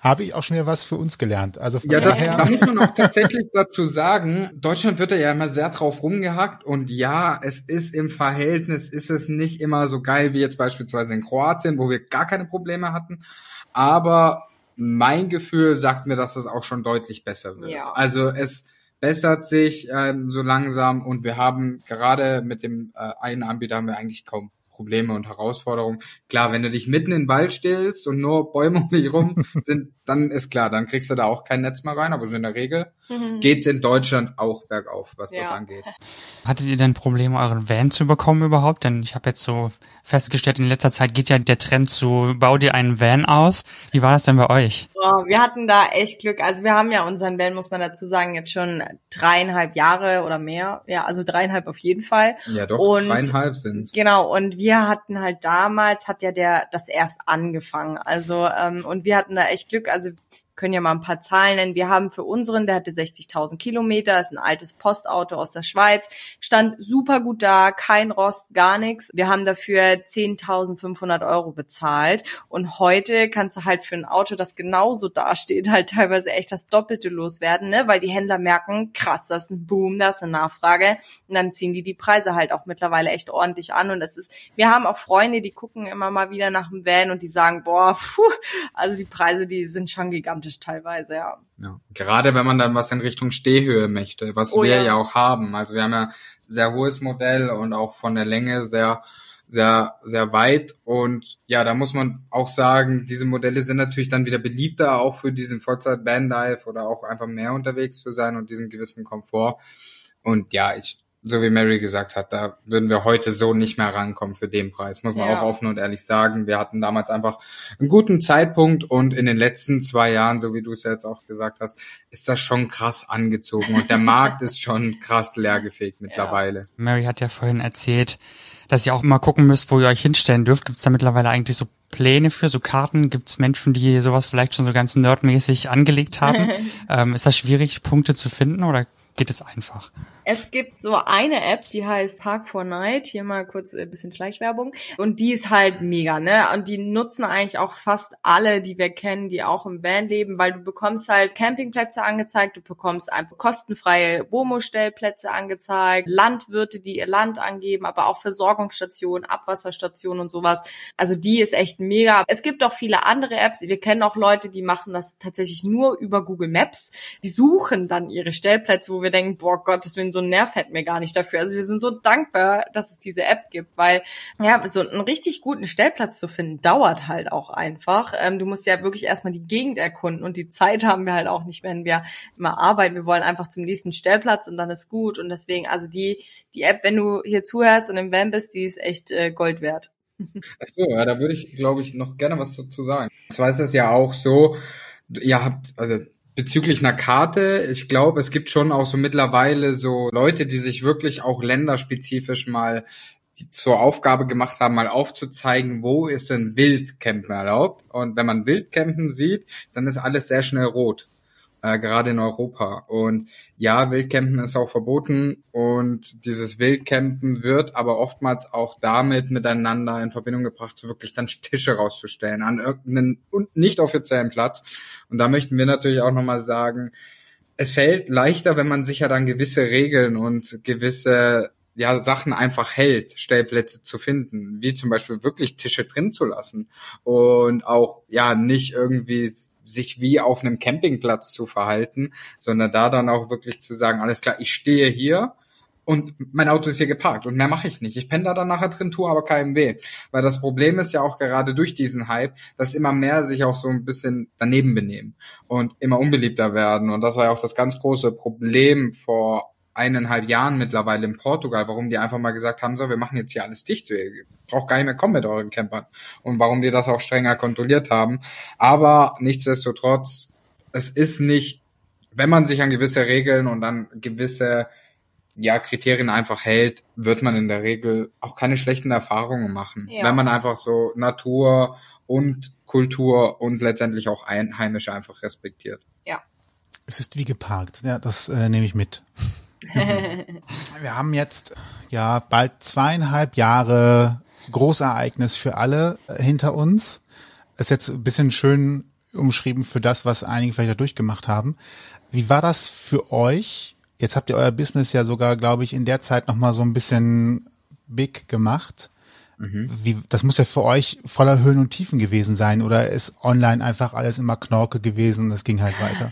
habe ich auch schon wieder was für uns gelernt. Also von ja, das, daher. Da muss man auch tatsächlich dazu sagen, Deutschland wird ja immer sehr drauf rumgehackt und ja, es ist im Verhältnis, ist es nicht immer so geil wie jetzt beispielsweise in Kroatien, wo wir gar keine Probleme hatten. Aber mein Gefühl sagt mir, dass es auch schon deutlich besser wird. Ja. Also es, bessert sich ähm, so langsam und wir haben gerade mit dem äh, einen Anbieter haben wir eigentlich kaum Probleme und Herausforderungen. Klar, wenn du dich mitten in den Wald stellst und nur Bäume um dich rum sind, dann ist klar, dann kriegst du da auch kein Netz mehr rein, aber so in der Regel mhm. geht's in Deutschland auch bergauf, was ja. das angeht. Hattet ihr denn Probleme, euren Van zu bekommen überhaupt? Denn ich habe jetzt so festgestellt, in letzter Zeit geht ja der Trend zu, bau dir einen Van aus. Wie war das denn bei euch? Oh, wir hatten da echt Glück. Also wir haben ja unseren Van, muss man dazu sagen, jetzt schon dreieinhalb Jahre oder mehr. Ja, also dreieinhalb auf jeden Fall. Ja, doch, und, dreieinhalb sind. Genau, und wir hatten halt damals, hat ja der das erst angefangen. Also, ähm, und wir hatten da echt Glück. Also können ja mal ein paar Zahlen nennen. Wir haben für unseren, der hatte 60.000 Kilometer, ist ein altes Postauto aus der Schweiz, stand super gut da, kein Rost, gar nichts. Wir haben dafür 10.500 Euro bezahlt und heute kannst du halt für ein Auto, das genauso dasteht, halt teilweise echt das Doppelte loswerden, ne? weil die Händler merken, krass, das ist ein Boom, das ist eine Nachfrage und dann ziehen die die Preise halt auch mittlerweile echt ordentlich an und das ist, wir haben auch Freunde, die gucken immer mal wieder nach dem Van und die sagen, boah, puh, also die Preise, die sind schon gigantisch gigantisch teilweise, ja. ja. Gerade wenn man dann was in Richtung Stehhöhe möchte, was oh, wir ja. ja auch haben. Also wir haben ja sehr hohes Modell und auch von der Länge sehr sehr, sehr weit. Und ja, da muss man auch sagen, diese Modelle sind natürlich dann wieder beliebter, auch für diesen Vollzeit-Bandlife oder auch einfach mehr unterwegs zu sein und diesen gewissen Komfort. Und ja, ich so wie Mary gesagt hat, da würden wir heute so nicht mehr rankommen für den Preis, muss man ja. auch offen und ehrlich sagen. Wir hatten damals einfach einen guten Zeitpunkt und in den letzten zwei Jahren, so wie du es ja jetzt auch gesagt hast, ist das schon krass angezogen und der Markt ist schon krass leergefegt mittlerweile. Ja. Mary hat ja vorhin erzählt, dass ihr auch immer gucken müsst, wo ihr euch hinstellen dürft. Gibt es da mittlerweile eigentlich so Pläne für, so Karten? Gibt es Menschen, die sowas vielleicht schon so ganz nerdmäßig angelegt haben? ähm, ist das schwierig, Punkte zu finden oder geht es einfach? Es gibt so eine App, die heißt Park for Night. Hier mal kurz ein bisschen Schleichwerbung. Und die ist halt mega, ne? Und die nutzen eigentlich auch fast alle, die wir kennen, die auch im Van leben, weil du bekommst halt Campingplätze angezeigt, du bekommst einfach kostenfreie Womo-Stellplätze angezeigt, Landwirte, die ihr Land angeben, aber auch Versorgungsstationen, Abwasserstationen und sowas. Also die ist echt mega. Es gibt auch viele andere Apps. Wir kennen auch Leute, die machen das tatsächlich nur über Google Maps. Die suchen dann ihre Stellplätze, wo wir denken, boah Gott, das will so ein Nerv hätten wir gar nicht dafür. Also wir sind so dankbar, dass es diese App gibt, weil ja, so einen richtig guten Stellplatz zu finden, dauert halt auch einfach. Ähm, du musst ja wirklich erstmal die Gegend erkunden und die Zeit haben wir halt auch nicht, wenn wir immer arbeiten. Wir wollen einfach zum nächsten Stellplatz und dann ist gut. Und deswegen, also die, die App, wenn du hier zuhörst und im Van bist, die ist echt äh, Gold wert. Achso, ja, da würde ich, glaube ich, noch gerne was dazu sagen. Zwar ist es ja auch so, ihr habt, also bezüglich einer Karte, ich glaube, es gibt schon auch so mittlerweile so Leute, die sich wirklich auch länderspezifisch mal zur Aufgabe gemacht haben, mal aufzuzeigen, wo ist denn Wildcampen erlaubt. Und wenn man Wildcampen sieht, dann ist alles sehr schnell rot äh, gerade in Europa. Und ja, Wildcampen ist auch verboten und dieses Wildcampen wird aber oftmals auch damit miteinander in Verbindung gebracht, so wirklich dann Tische rauszustellen an irgendeinen nicht offiziellen Platz. Und da möchten wir natürlich auch nochmal sagen, es fällt leichter, wenn man sich ja dann gewisse Regeln und gewisse ja, Sachen einfach hält, Stellplätze zu finden, wie zum Beispiel wirklich Tische drin zu lassen und auch ja nicht irgendwie sich wie auf einem Campingplatz zu verhalten, sondern da dann auch wirklich zu sagen, alles klar, ich stehe hier und mein Auto ist hier geparkt und mehr mache ich nicht. Ich penne da dann nachher drin, tue aber keinem weh. Weil das Problem ist ja auch gerade durch diesen Hype, dass immer mehr sich auch so ein bisschen daneben benehmen und immer unbeliebter werden. Und das war ja auch das ganz große Problem vor eineinhalb Jahren mittlerweile in Portugal, warum die einfach mal gesagt haben, so, wir machen jetzt hier alles dicht, so, ihr braucht gar nicht mehr kommen mit euren Campern. Und warum die das auch strenger kontrolliert haben. Aber nichtsdestotrotz, es ist nicht, wenn man sich an gewisse Regeln und an gewisse ja, Kriterien einfach hält, wird man in der Regel auch keine schlechten Erfahrungen machen. Ja. Wenn man einfach so Natur und Kultur und letztendlich auch Einheimische einfach respektiert. Ja. Es ist wie geparkt. Ja, das äh, nehme ich mit. Wir haben jetzt ja bald zweieinhalb Jahre Großereignis für alle hinter uns. Ist jetzt ein bisschen schön umschrieben für das, was einige vielleicht da durchgemacht haben. Wie war das für euch? Jetzt habt ihr euer Business ja sogar, glaube ich, in der Zeit nochmal so ein bisschen big gemacht. Mhm. Wie, das muss ja für euch voller Höhen und Tiefen gewesen sein oder ist online einfach alles immer Knorke gewesen und es ging halt weiter?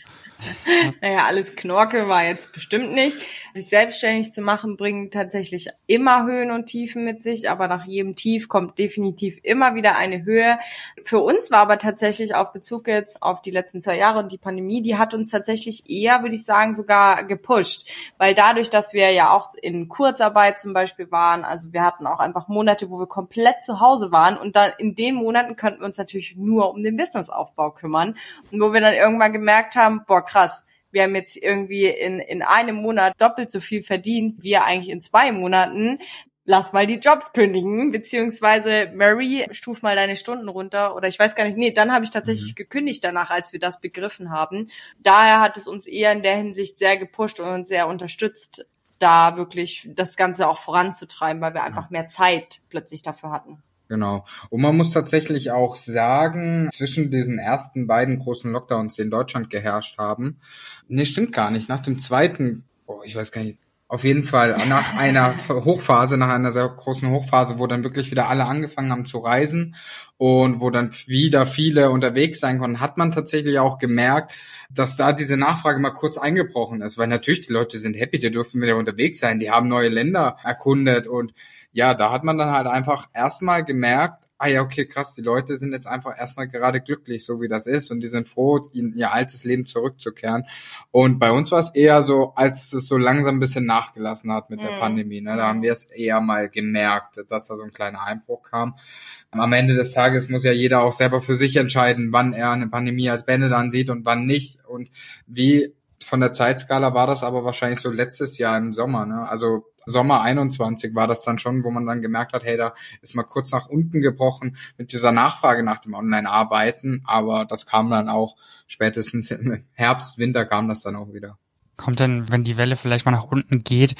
naja, alles Knorke war jetzt bestimmt nicht. Sich selbstständig zu machen, bringt tatsächlich immer Höhen und Tiefen mit sich, aber nach jedem Tief kommt definitiv immer wieder eine Höhe. Für uns war aber tatsächlich auf Bezug jetzt auf die letzten zwei Jahre und die Pandemie, die hat uns tatsächlich eher, würde ich sagen, sogar gepusht, weil dadurch, dass wir ja auch in Kurzarbeit zum Beispiel waren, also wir hatten auch einfach Monate, wo wir komplett zu Hause waren und dann in den Monaten könnten wir uns natürlich nur um den Businessaufbau kümmern und wo wir dann irgendwann gemerkt haben, boah, krass, wir haben jetzt irgendwie in, in einem Monat doppelt so viel verdient, wie eigentlich in zwei Monaten. Lass mal die Jobs kündigen, beziehungsweise Mary, stuf mal deine Stunden runter. Oder ich weiß gar nicht, nee, dann habe ich tatsächlich mhm. gekündigt danach, als wir das begriffen haben. Daher hat es uns eher in der Hinsicht sehr gepusht und uns sehr unterstützt, da wirklich das Ganze auch voranzutreiben, weil wir einfach mehr Zeit plötzlich dafür hatten. Genau. Und man muss tatsächlich auch sagen, zwischen diesen ersten beiden großen Lockdowns, die in Deutschland geherrscht haben, nee, stimmt gar nicht. Nach dem zweiten, oh, ich weiß gar nicht, auf jeden Fall nach einer Hochphase, nach einer sehr großen Hochphase, wo dann wirklich wieder alle angefangen haben zu reisen und wo dann wieder viele unterwegs sein konnten, hat man tatsächlich auch gemerkt, dass da diese Nachfrage mal kurz eingebrochen ist, weil natürlich die Leute sind happy, die dürfen wieder unterwegs sein, die haben neue Länder erkundet und ja, da hat man dann halt einfach erstmal gemerkt, ah ja, okay, krass, die Leute sind jetzt einfach erstmal gerade glücklich, so wie das ist, und die sind froh, in ihr altes Leben zurückzukehren. Und bei uns war es eher so, als es so langsam ein bisschen nachgelassen hat mit der mhm. Pandemie. Ne? Da haben wir es eher mal gemerkt, dass da so ein kleiner Einbruch kam. Am Ende des Tages muss ja jeder auch selber für sich entscheiden, wann er eine Pandemie als Bände dann sieht und wann nicht. Und wie von der Zeitskala war das aber wahrscheinlich so letztes Jahr im Sommer. Ne? Also Sommer 21 war das dann schon, wo man dann gemerkt hat, hey, da ist mal kurz nach unten gebrochen mit dieser Nachfrage nach dem Online-Arbeiten. Aber das kam dann auch spätestens im Herbst, Winter kam das dann auch wieder. Kommt denn, wenn die Welle vielleicht mal nach unten geht,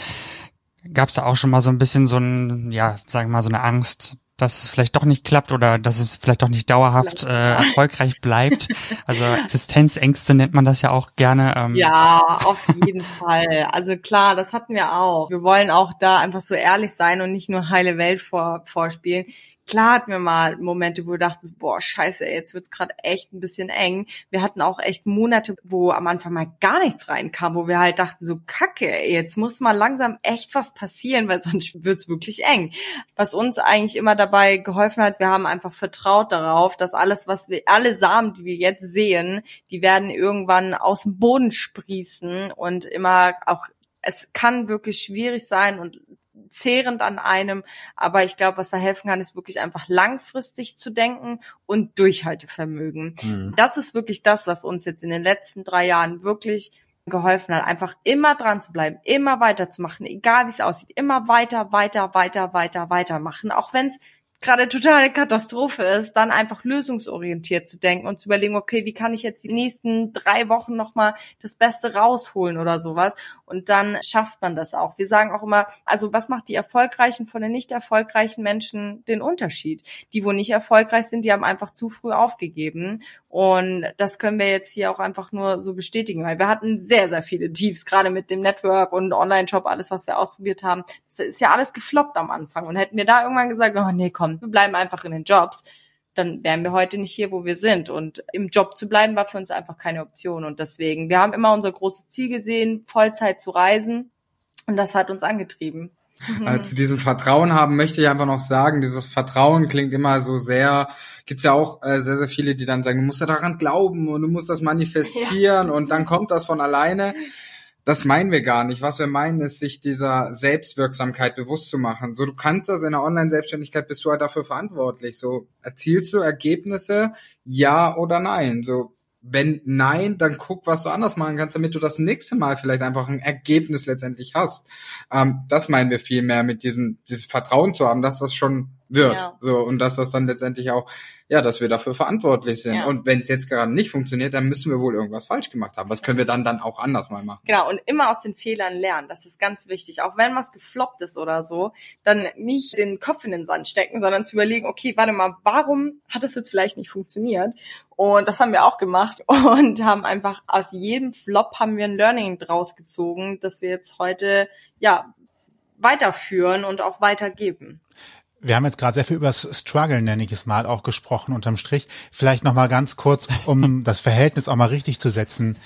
gab es da auch schon mal so ein bisschen so ein, ja, sagen wir mal, so eine Angst, dass es vielleicht doch nicht klappt oder dass es vielleicht doch nicht dauerhaft äh, erfolgreich bleibt. Also Existenzängste nennt man das ja auch gerne. Ähm. Ja, auf jeden Fall. Also klar, das hatten wir auch. Wir wollen auch da einfach so ehrlich sein und nicht nur heile Welt vor, vorspielen klar hatten wir mal Momente, wo wir dachten, boah, scheiße, jetzt wird's gerade echt ein bisschen eng. Wir hatten auch echt Monate, wo am Anfang mal gar nichts reinkam, wo wir halt dachten, so kacke, ey, jetzt muss mal langsam echt was passieren, weil sonst wird's wirklich eng. Was uns eigentlich immer dabei geholfen hat, wir haben einfach vertraut darauf, dass alles, was wir, alle Samen, die wir jetzt sehen, die werden irgendwann aus dem Boden sprießen und immer auch es kann wirklich schwierig sein und zehrend an einem. Aber ich glaube, was da helfen kann, ist wirklich einfach langfristig zu denken und Durchhaltevermögen. Mhm. Das ist wirklich das, was uns jetzt in den letzten drei Jahren wirklich geholfen hat, einfach immer dran zu bleiben, immer weiterzumachen, egal wie es aussieht, immer weiter, weiter, weiter, weiter, weitermachen, auch wenn es gerade totale Katastrophe ist, dann einfach lösungsorientiert zu denken und zu überlegen, okay, wie kann ich jetzt die nächsten drei Wochen nochmal das Beste rausholen oder sowas. Und dann schafft man das auch. Wir sagen auch immer, also was macht die erfolgreichen von den nicht erfolgreichen Menschen den Unterschied? Die, wo nicht erfolgreich sind, die haben einfach zu früh aufgegeben. Und das können wir jetzt hier auch einfach nur so bestätigen, weil wir hatten sehr, sehr viele Tiefs, gerade mit dem Network und Online-Shop, alles, was wir ausprobiert haben. Das ist ja alles gefloppt am Anfang. Und hätten wir da irgendwann gesagt, oh nee, komm, wir bleiben einfach in den Jobs, dann wären wir heute nicht hier, wo wir sind. Und im Job zu bleiben war für uns einfach keine Option. Und deswegen, wir haben immer unser großes Ziel gesehen, Vollzeit zu reisen. Und das hat uns angetrieben. Also zu diesem Vertrauen haben möchte ich einfach noch sagen, dieses Vertrauen klingt immer so sehr, gibt's ja auch äh, sehr, sehr viele, die dann sagen, du musst ja daran glauben und du musst das manifestieren ja. und dann kommt das von alleine. Das meinen wir gar nicht. Was wir meinen, ist, sich dieser Selbstwirksamkeit bewusst zu machen. So, du kannst das in der Online-Selbstständigkeit bist du halt dafür verantwortlich. So, erzielst du Ergebnisse? Ja oder nein? So, wenn nein, dann guck, was du anders machen kannst, damit du das nächste Mal vielleicht einfach ein Ergebnis letztendlich hast. Ähm, das meinen wir viel mehr mit diesem, dieses Vertrauen zu haben, dass das schon wird. Ja. So, und dass das dann letztendlich auch ja, dass wir dafür verantwortlich sind. Ja. Und wenn es jetzt gerade nicht funktioniert, dann müssen wir wohl irgendwas falsch gemacht haben. Was können wir dann dann auch anders mal machen? Genau, und immer aus den Fehlern lernen. Das ist ganz wichtig. Auch wenn was gefloppt ist oder so, dann nicht den Kopf in den Sand stecken, sondern zu überlegen, okay, warte mal, warum hat es jetzt vielleicht nicht funktioniert? Und das haben wir auch gemacht und haben einfach aus jedem Flop haben wir ein Learning draus gezogen, dass wir jetzt heute, ja, weiterführen und auch weitergeben. Wir haben jetzt gerade sehr viel über das Struggle, nenne ich es mal, auch gesprochen unterm Strich. Vielleicht noch mal ganz kurz, um das Verhältnis auch mal richtig zu setzen.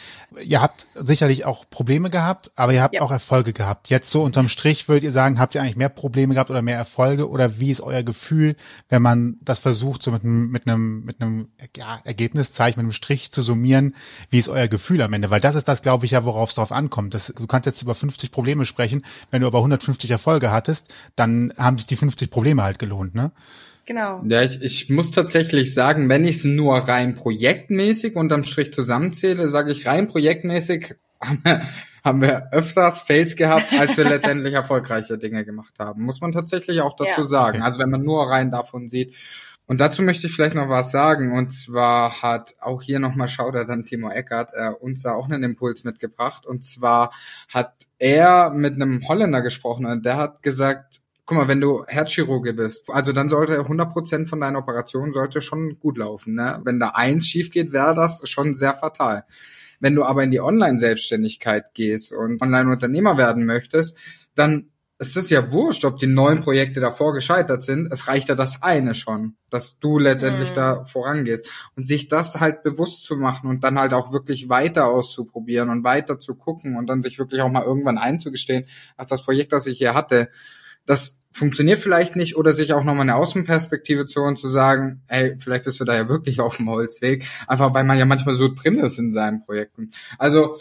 Ihr habt sicherlich auch Probleme gehabt, aber ihr habt ja. auch Erfolge gehabt. Jetzt so unterm Strich würdet ihr sagen, habt ihr eigentlich mehr Probleme gehabt oder mehr Erfolge oder wie ist euer Gefühl, wenn man das versucht, so mit einem, mit einem, mit einem ja, Ergebniszeichen, mit einem Strich zu summieren? Wie ist euer Gefühl am Ende? Weil das ist das, glaube ich, ja, worauf es drauf ankommt. Das, du kannst jetzt über 50 Probleme sprechen. Wenn du aber 150 Erfolge hattest, dann haben sich die 50 Probleme halt gelohnt, ne? Genau. Ja, ich, ich muss tatsächlich sagen, wenn ich es nur rein projektmäßig unterm Strich zusammenzähle, sage ich rein projektmäßig haben wir, haben wir öfters Fails gehabt, als wir letztendlich erfolgreiche Dinge gemacht haben. Muss man tatsächlich auch dazu ja. sagen. Also wenn man nur rein davon sieht. Und dazu möchte ich vielleicht noch was sagen. Und zwar hat auch hier nochmal Schauder dann Timo Eckert äh, uns da auch einen Impuls mitgebracht. Und zwar hat er mit einem Holländer gesprochen und der hat gesagt, guck mal, wenn du Herzchirurge bist, also dann sollte 100% von deiner Operation sollte schon gut laufen. Ne? Wenn da eins schief geht, wäre das schon sehr fatal. Wenn du aber in die Online-Selbstständigkeit gehst und Online-Unternehmer werden möchtest, dann ist es ja wurscht, ob die neuen Projekte davor gescheitert sind. Es reicht ja das eine schon, dass du letztendlich mhm. da vorangehst. Und sich das halt bewusst zu machen und dann halt auch wirklich weiter auszuprobieren und weiter zu gucken und dann sich wirklich auch mal irgendwann einzugestehen, ach, das Projekt, das ich hier hatte, das funktioniert vielleicht nicht oder sich auch nochmal eine Außenperspektive zu und zu sagen, ey, vielleicht bist du da ja wirklich auf dem Holzweg, einfach weil man ja manchmal so drin ist in seinen Projekten. Also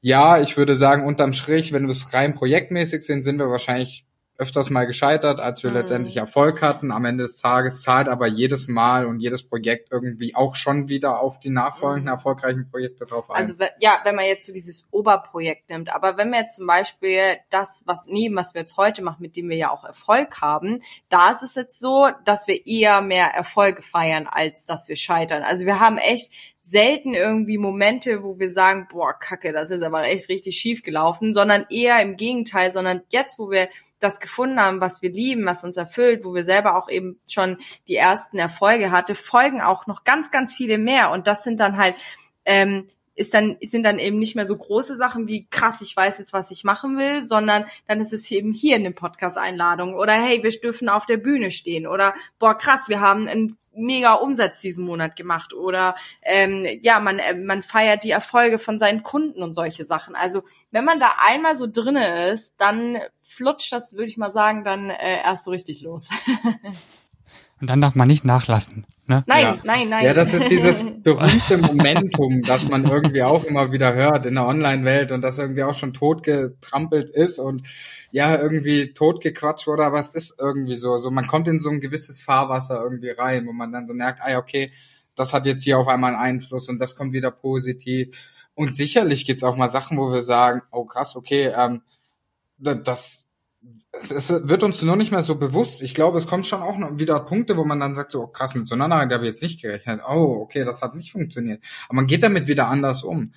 ja, ich würde sagen, unterm Strich, wenn wir es rein projektmäßig sind, sind wir wahrscheinlich öfters mal gescheitert, als wir Mhm. letztendlich Erfolg hatten. Am Ende des Tages zahlt aber jedes Mal und jedes Projekt irgendwie auch schon wieder auf die nachfolgenden Mhm. erfolgreichen Projekte drauf ein. Also ja, wenn man jetzt so dieses Oberprojekt nimmt, aber wenn wir jetzt zum Beispiel das, was nehmen, was wir jetzt heute machen, mit dem wir ja auch Erfolg haben, da ist es jetzt so, dass wir eher mehr Erfolge feiern, als dass wir scheitern. Also wir haben echt selten irgendwie Momente, wo wir sagen, boah, kacke, das ist aber echt richtig schief gelaufen, sondern eher im Gegenteil, sondern jetzt, wo wir das gefunden haben, was wir lieben, was uns erfüllt, wo wir selber auch eben schon die ersten Erfolge hatte, folgen auch noch ganz, ganz viele mehr. Und das sind dann halt ähm, ist dann sind dann eben nicht mehr so große Sachen wie krass, ich weiß jetzt, was ich machen will, sondern dann ist es eben hier in den Podcast Einladung oder hey, wir dürfen auf der Bühne stehen oder boah krass, wir haben einen mega Umsatz diesen Monat gemacht oder ähm, ja, man äh, man feiert die Erfolge von seinen Kunden und solche Sachen. Also wenn man da einmal so drinne ist, dann flutscht das, würde ich mal sagen, dann äh, erst so richtig los. Und dann darf man nicht nachlassen. Ne? nein, Ja. nein, nein. Ja, das ist dieses berühmte Momentum, das man irgendwie auch immer wieder hört in der Online-Welt und das irgendwie auch schon totgetrampelt ist und ja, irgendwie totgequatscht wurde, aber es ist irgendwie so. So, man kommt in so ein gewisses Fahrwasser irgendwie rein, wo man dann so merkt, ah okay, das hat jetzt hier auf einmal einen Einfluss und das kommt wieder positiv. Und sicherlich gibt's auch mal Sachen, wo wir sagen, oh krass, okay, ähm, da- das, es wird uns nur nicht mehr so bewusst. Ich glaube, es kommt schon auch wieder Punkte, wo man dann sagt, so oh, krass, mit so einer Nachricht habe ich jetzt nicht gerechnet. Oh, okay, das hat nicht funktioniert. Aber man geht damit wieder anders um.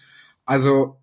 Also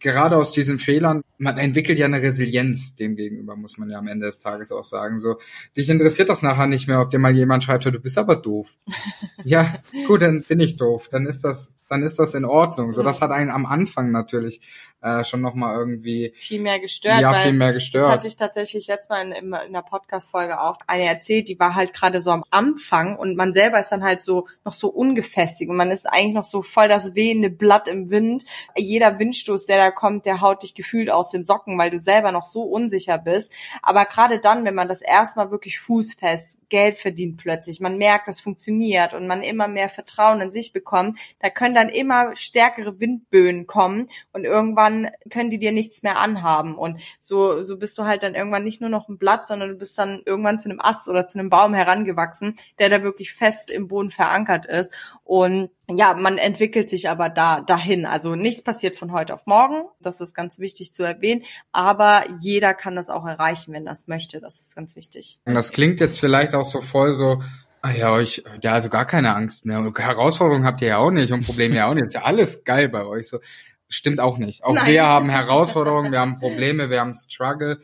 gerade aus diesen Fehlern, man entwickelt ja eine Resilienz dem gegenüber, muss man ja am Ende des Tages auch sagen. So, dich interessiert das nachher nicht mehr, ob dir mal jemand schreibt, du bist aber doof. ja, gut, dann bin ich doof. Dann ist das, dann ist das in Ordnung. So, das hat einen am Anfang natürlich äh, schon nochmal irgendwie viel mehr gestört, ja viel mehr Das gestört. hatte ich tatsächlich letztes Mal in, in, in der Podcast-Folge auch eine erzählt, die war halt gerade so am Anfang und man selber ist dann halt so noch so ungefestigt und man ist eigentlich noch so voll das wehende Blatt im Wind. Jeder Windstoß, der da kommt, der haut dich gefühlt aus den Socken, weil du selber noch so unsicher bist. Aber gerade dann, wenn man das erstmal wirklich fußfest Geld verdient plötzlich, man merkt, das funktioniert und man immer mehr Vertrauen in sich bekommt, da können dann immer stärkere Windböen kommen und irgendwann können die dir nichts mehr anhaben. Und so so bist du halt dann irgendwann nicht nur noch ein Blatt, sondern du bist dann irgendwann zu einem Ast oder zu einem Baum herangewachsen, der da wirklich fest im Boden verankert ist. Und ja, man entwickelt sich aber da dahin. Also nichts passiert von heute auf morgen. Das ist ganz wichtig zu erwähnen. Aber jeder kann das auch erreichen, wenn das möchte. Das ist ganz wichtig. Und das klingt jetzt vielleicht auch so voll so, ah ja, ich, ja, also gar keine Angst mehr. Und Herausforderungen habt ihr ja auch nicht und Probleme ja auch nicht. Ist ja alles geil bei euch. So stimmt auch nicht. Auch Nein. wir haben Herausforderungen, wir haben Probleme, wir haben Struggle.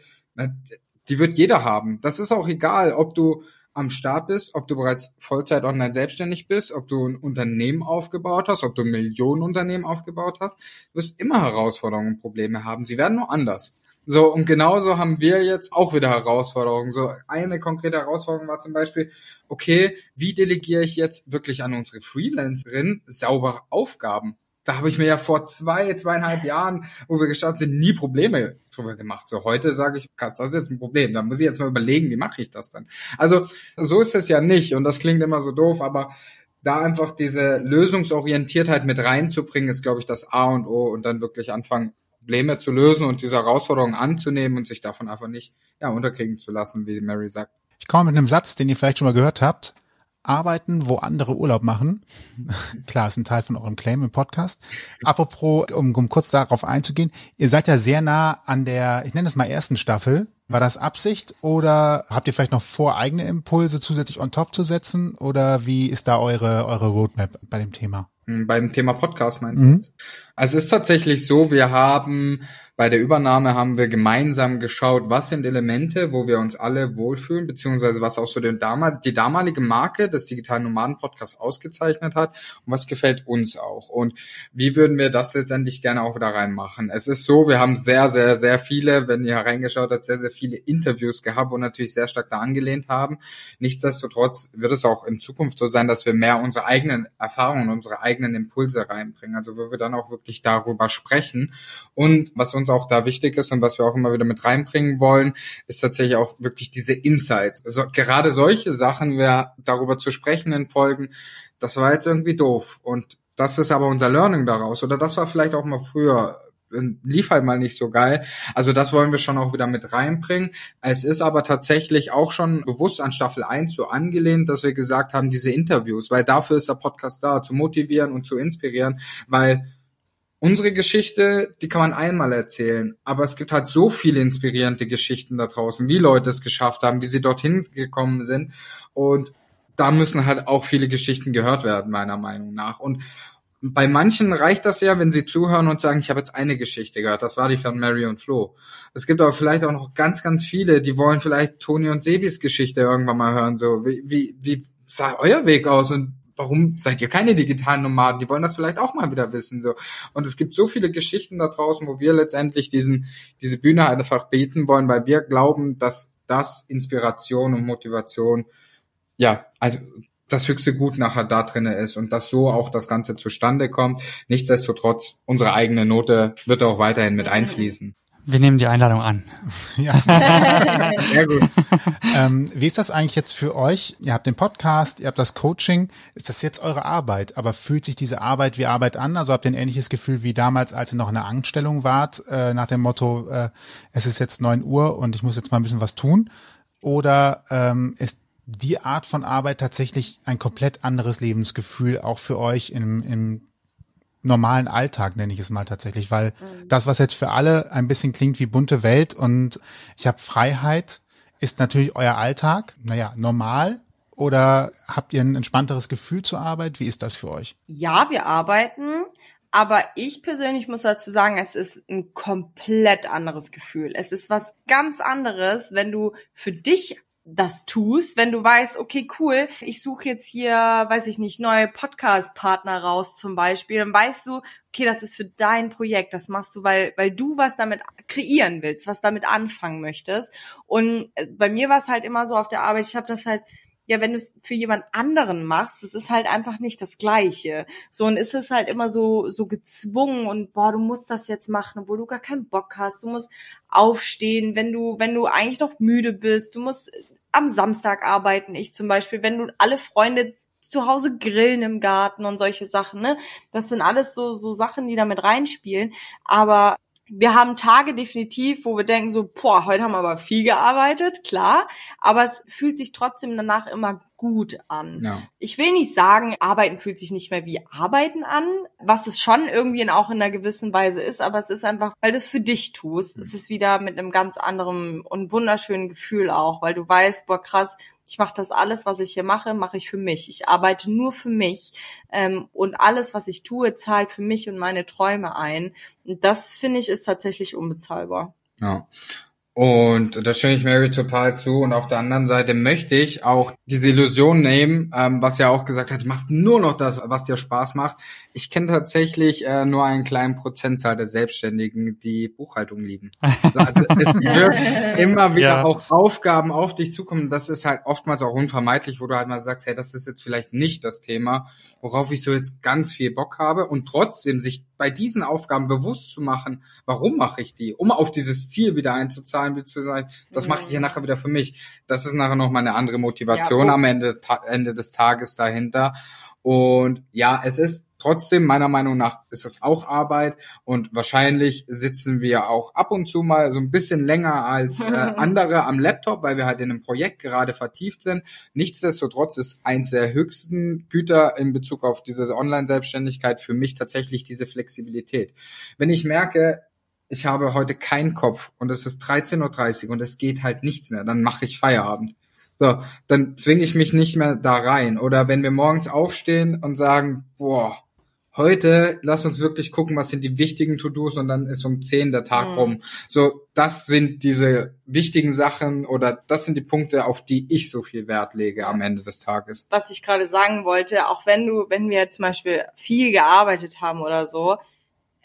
Die wird jeder haben. Das ist auch egal, ob du am Start bist, ob du bereits Vollzeit online selbstständig bist, ob du ein Unternehmen aufgebaut hast, ob du ein Millionenunternehmen aufgebaut hast. Du wirst immer Herausforderungen und Probleme haben. Sie werden nur anders. So, und genauso haben wir jetzt auch wieder Herausforderungen. So, eine konkrete Herausforderung war zum Beispiel, okay, wie delegiere ich jetzt wirklich an unsere Freelancerin sauber Aufgaben? Da habe ich mir ja vor zwei, zweieinhalb Jahren, wo wir gestartet sind, nie Probleme drüber gemacht. So heute sage ich, das ist jetzt ein Problem. Da muss ich jetzt mal überlegen, wie mache ich das dann? Also so ist es ja nicht und das klingt immer so doof, aber da einfach diese Lösungsorientiertheit mit reinzubringen, ist, glaube ich, das A und O und dann wirklich anfangen, Probleme zu lösen und diese Herausforderungen anzunehmen und sich davon einfach nicht ja, unterkriegen zu lassen, wie Mary sagt. Ich komme mit einem Satz, den ihr vielleicht schon mal gehört habt. Arbeiten, wo andere Urlaub machen. Klar, ist ein Teil von eurem Claim im Podcast. Apropos, um, um kurz darauf einzugehen, ihr seid ja sehr nah an der, ich nenne es mal ersten Staffel. War das Absicht oder habt ihr vielleicht noch vor, eigene Impulse zusätzlich on top zu setzen? Oder wie ist da eure, eure Roadmap bei dem Thema? Hm, Beim Thema Podcast meinst du? jetzt? Also es ist tatsächlich so, wir haben bei der Übernahme haben wir gemeinsam geschaut, was sind Elemente, wo wir uns alle wohlfühlen, beziehungsweise was auch so den damal die damalige Marke des digitalen Nomaden Podcasts ausgezeichnet hat und was gefällt uns auch. Und wie würden wir das letztendlich gerne auch wieder reinmachen? Es ist so, wir haben sehr, sehr, sehr viele, wenn ihr reingeschaut habt, sehr, sehr viele Interviews gehabt und natürlich sehr stark da angelehnt haben. Nichtsdestotrotz wird es auch in Zukunft so sein, dass wir mehr unsere eigenen Erfahrungen, unsere eigenen Impulse reinbringen. Also wo wir dann auch wirklich darüber sprechen. Und was uns auch da wichtig ist und was wir auch immer wieder mit reinbringen wollen, ist tatsächlich auch wirklich diese Insights. Also gerade solche Sachen, wer darüber zu sprechen in Folgen, das war jetzt irgendwie doof. Und das ist aber unser Learning daraus. Oder das war vielleicht auch mal früher lief halt mal nicht so geil. Also das wollen wir schon auch wieder mit reinbringen. Es ist aber tatsächlich auch schon bewusst an Staffel 1 so angelehnt, dass wir gesagt haben, diese Interviews, weil dafür ist der Podcast da, zu motivieren und zu inspirieren, weil unsere Geschichte, die kann man einmal erzählen, aber es gibt halt so viele inspirierende Geschichten da draußen, wie Leute es geschafft haben, wie sie dorthin gekommen sind und da müssen halt auch viele Geschichten gehört werden, meiner Meinung nach. Und bei manchen reicht das ja, wenn sie zuhören und sagen, ich habe jetzt eine Geschichte gehört. Das war die von Mary und Flo. Es gibt aber vielleicht auch noch ganz, ganz viele, die wollen vielleicht Toni und Sebis Geschichte irgendwann mal hören. So, wie, wie, wie sah euer Weg aus und warum seid ihr keine digitalen Nomaden? Die wollen das vielleicht auch mal wieder wissen. So. Und es gibt so viele Geschichten da draußen, wo wir letztendlich diesen, diese Bühne einfach bieten wollen, weil wir glauben, dass das Inspiration und Motivation ja, also das höchste Gut nachher da drinne ist und dass so auch das Ganze zustande kommt. Nichtsdestotrotz, unsere eigene Note wird auch weiterhin mit einfließen. Wir nehmen die Einladung an. Ja. Sehr gut. ähm, wie ist das eigentlich jetzt für euch? Ihr habt den Podcast, ihr habt das Coaching. Ist das jetzt eure Arbeit? Aber fühlt sich diese Arbeit wie Arbeit an? Also habt ihr ein ähnliches Gefühl wie damals, als ihr noch in der Anstellung wart, äh, nach dem Motto, äh, es ist jetzt neun Uhr und ich muss jetzt mal ein bisschen was tun? Oder ähm, ist die Art von Arbeit tatsächlich ein komplett anderes Lebensgefühl auch für euch im, im normalen Alltag, nenne ich es mal tatsächlich, weil mhm. das, was jetzt für alle ein bisschen klingt wie bunte Welt und ich habe Freiheit, ist natürlich euer Alltag, naja, normal, oder habt ihr ein entspannteres Gefühl zur Arbeit? Wie ist das für euch? Ja, wir arbeiten. Aber ich persönlich muss dazu sagen, es ist ein komplett anderes Gefühl. Es ist was ganz anderes, wenn du für dich das tust, wenn du weißt, okay, cool, ich suche jetzt hier, weiß ich nicht, neue Podcast-Partner raus zum Beispiel, dann weißt du, okay, das ist für dein Projekt, das machst du, weil, weil du was damit kreieren willst, was damit anfangen möchtest. Und äh, bei mir war es halt immer so auf der Arbeit, ich habe das halt ja, wenn du es für jemand anderen machst, es ist halt einfach nicht das Gleiche. So, und ist es halt immer so, so gezwungen und boah, du musst das jetzt machen, obwohl du gar keinen Bock hast. Du musst aufstehen, wenn du, wenn du eigentlich noch müde bist. Du musst am Samstag arbeiten. Ich zum Beispiel, wenn du alle Freunde zu Hause grillen im Garten und solche Sachen, ne? Das sind alles so, so Sachen, die damit reinspielen. Aber wir haben Tage definitiv, wo wir denken so, boah, heute haben wir aber viel gearbeitet, klar, aber es fühlt sich trotzdem danach immer gut an. Ja. Ich will nicht sagen, Arbeiten fühlt sich nicht mehr wie Arbeiten an, was es schon irgendwie auch in einer gewissen Weise ist, aber es ist einfach, weil du es für dich tust, mhm. es ist wieder mit einem ganz anderen und wunderschönen Gefühl auch, weil du weißt, boah krass, ich mache das alles, was ich hier mache, mache ich für mich. Ich arbeite nur für mich ähm, und alles, was ich tue, zahlt für mich und meine Träume ein. Und das finde ich ist tatsächlich unbezahlbar. Ja. Und da stimme ich Mary total zu. Und auf der anderen Seite möchte ich auch diese Illusion nehmen, ähm, was ja auch gesagt hat, du machst nur noch das, was dir Spaß macht. Ich kenne tatsächlich äh, nur einen kleinen Prozentzahl der Selbstständigen, die Buchhaltung lieben. Also es wird immer wieder ja. auch Aufgaben auf dich zukommen. Das ist halt oftmals auch unvermeidlich, wo du halt mal sagst, hey, das ist jetzt vielleicht nicht das Thema worauf ich so jetzt ganz viel Bock habe und trotzdem sich bei diesen Aufgaben bewusst zu machen, warum mache ich die, um auf dieses Ziel wieder einzuzahlen, wie zu sagen, das mache ich ja mhm. nachher wieder für mich. Das ist nachher nochmal eine andere Motivation ja, am Ende, Ende des Tages dahinter. Und ja, es ist Trotzdem, meiner Meinung nach, ist es auch Arbeit und wahrscheinlich sitzen wir auch ab und zu mal so ein bisschen länger als äh, andere am Laptop, weil wir halt in einem Projekt gerade vertieft sind. Nichtsdestotrotz ist eins der höchsten Güter in Bezug auf diese Online-Selbstständigkeit für mich tatsächlich diese Flexibilität. Wenn ich merke, ich habe heute keinen Kopf und es ist 13.30 Uhr und es geht halt nichts mehr, dann mache ich Feierabend. So, dann zwinge ich mich nicht mehr da rein. Oder wenn wir morgens aufstehen und sagen, boah, heute lass uns wirklich gucken, was sind die wichtigen To-Dos und dann ist um zehn der Tag mhm. rum. So, das sind diese wichtigen Sachen oder das sind die Punkte, auf die ich so viel Wert lege am Ende des Tages. Was ich gerade sagen wollte, auch wenn du, wenn wir zum Beispiel viel gearbeitet haben oder so,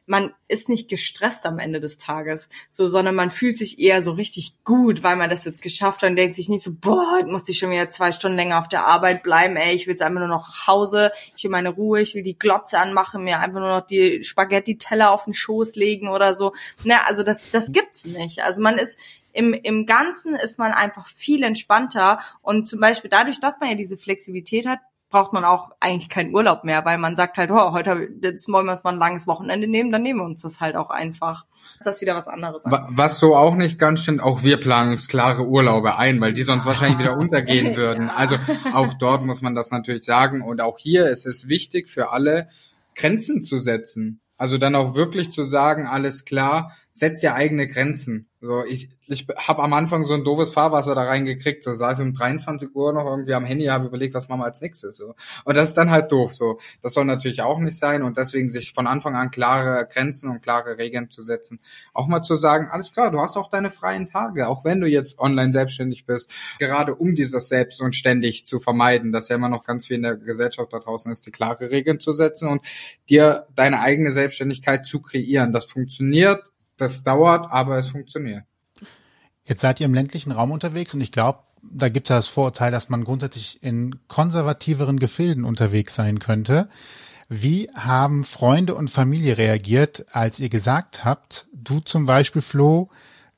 man ist nicht gestresst am Ende des Tages, so, sondern man fühlt sich eher so richtig gut, weil man das jetzt geschafft hat und denkt sich nicht so, boah, heute muss ich schon wieder zwei Stunden länger auf der Arbeit bleiben, ey, ich will jetzt einfach nur noch nach Hause, ich will meine Ruhe, ich will die Glotze anmachen, mir einfach nur noch die Spaghetti-Teller auf den Schoß legen oder so. Ne, also das, das gibt's nicht. Also man ist, im, im Ganzen ist man einfach viel entspannter und zum Beispiel dadurch, dass man ja diese Flexibilität hat, braucht man auch eigentlich keinen Urlaub mehr, weil man sagt halt, oh, heute jetzt wollen wir uns mal ein langes Wochenende nehmen, dann nehmen wir uns das halt auch einfach. Das ist wieder was anderes. Was so auch nicht ganz stimmt, auch wir planen uns klare Urlaube ein, weil die sonst wahrscheinlich wieder untergehen würden. Also auch dort muss man das natürlich sagen. Und auch hier ist es wichtig für alle, Grenzen zu setzen. Also dann auch wirklich zu sagen, alles klar, setz ja eigene Grenzen. So, ich, ich habe am Anfang so ein doofes Fahrwasser da reingekriegt, so saß ich um 23 Uhr noch irgendwie am Handy, habe überlegt, was machen wir als nächstes. So. Und das ist dann halt doof. So, das soll natürlich auch nicht sein und deswegen sich von Anfang an klare Grenzen und klare Regeln zu setzen. Auch mal zu sagen, alles klar, du hast auch deine freien Tage, auch wenn du jetzt online selbstständig bist, gerade um dieses Selbst und ständig zu vermeiden, dass ja immer noch ganz viel in der Gesellschaft da draußen ist, die klare Regeln zu setzen und dir deine eigene Selbstständigkeit zu kreieren. Das funktioniert das dauert, aber es funktioniert. Jetzt seid ihr im ländlichen Raum unterwegs und ich glaube, da gibt es das Vorurteil, dass man grundsätzlich in konservativeren Gefilden unterwegs sein könnte. Wie haben Freunde und Familie reagiert, als ihr gesagt habt, du zum Beispiel, Flo,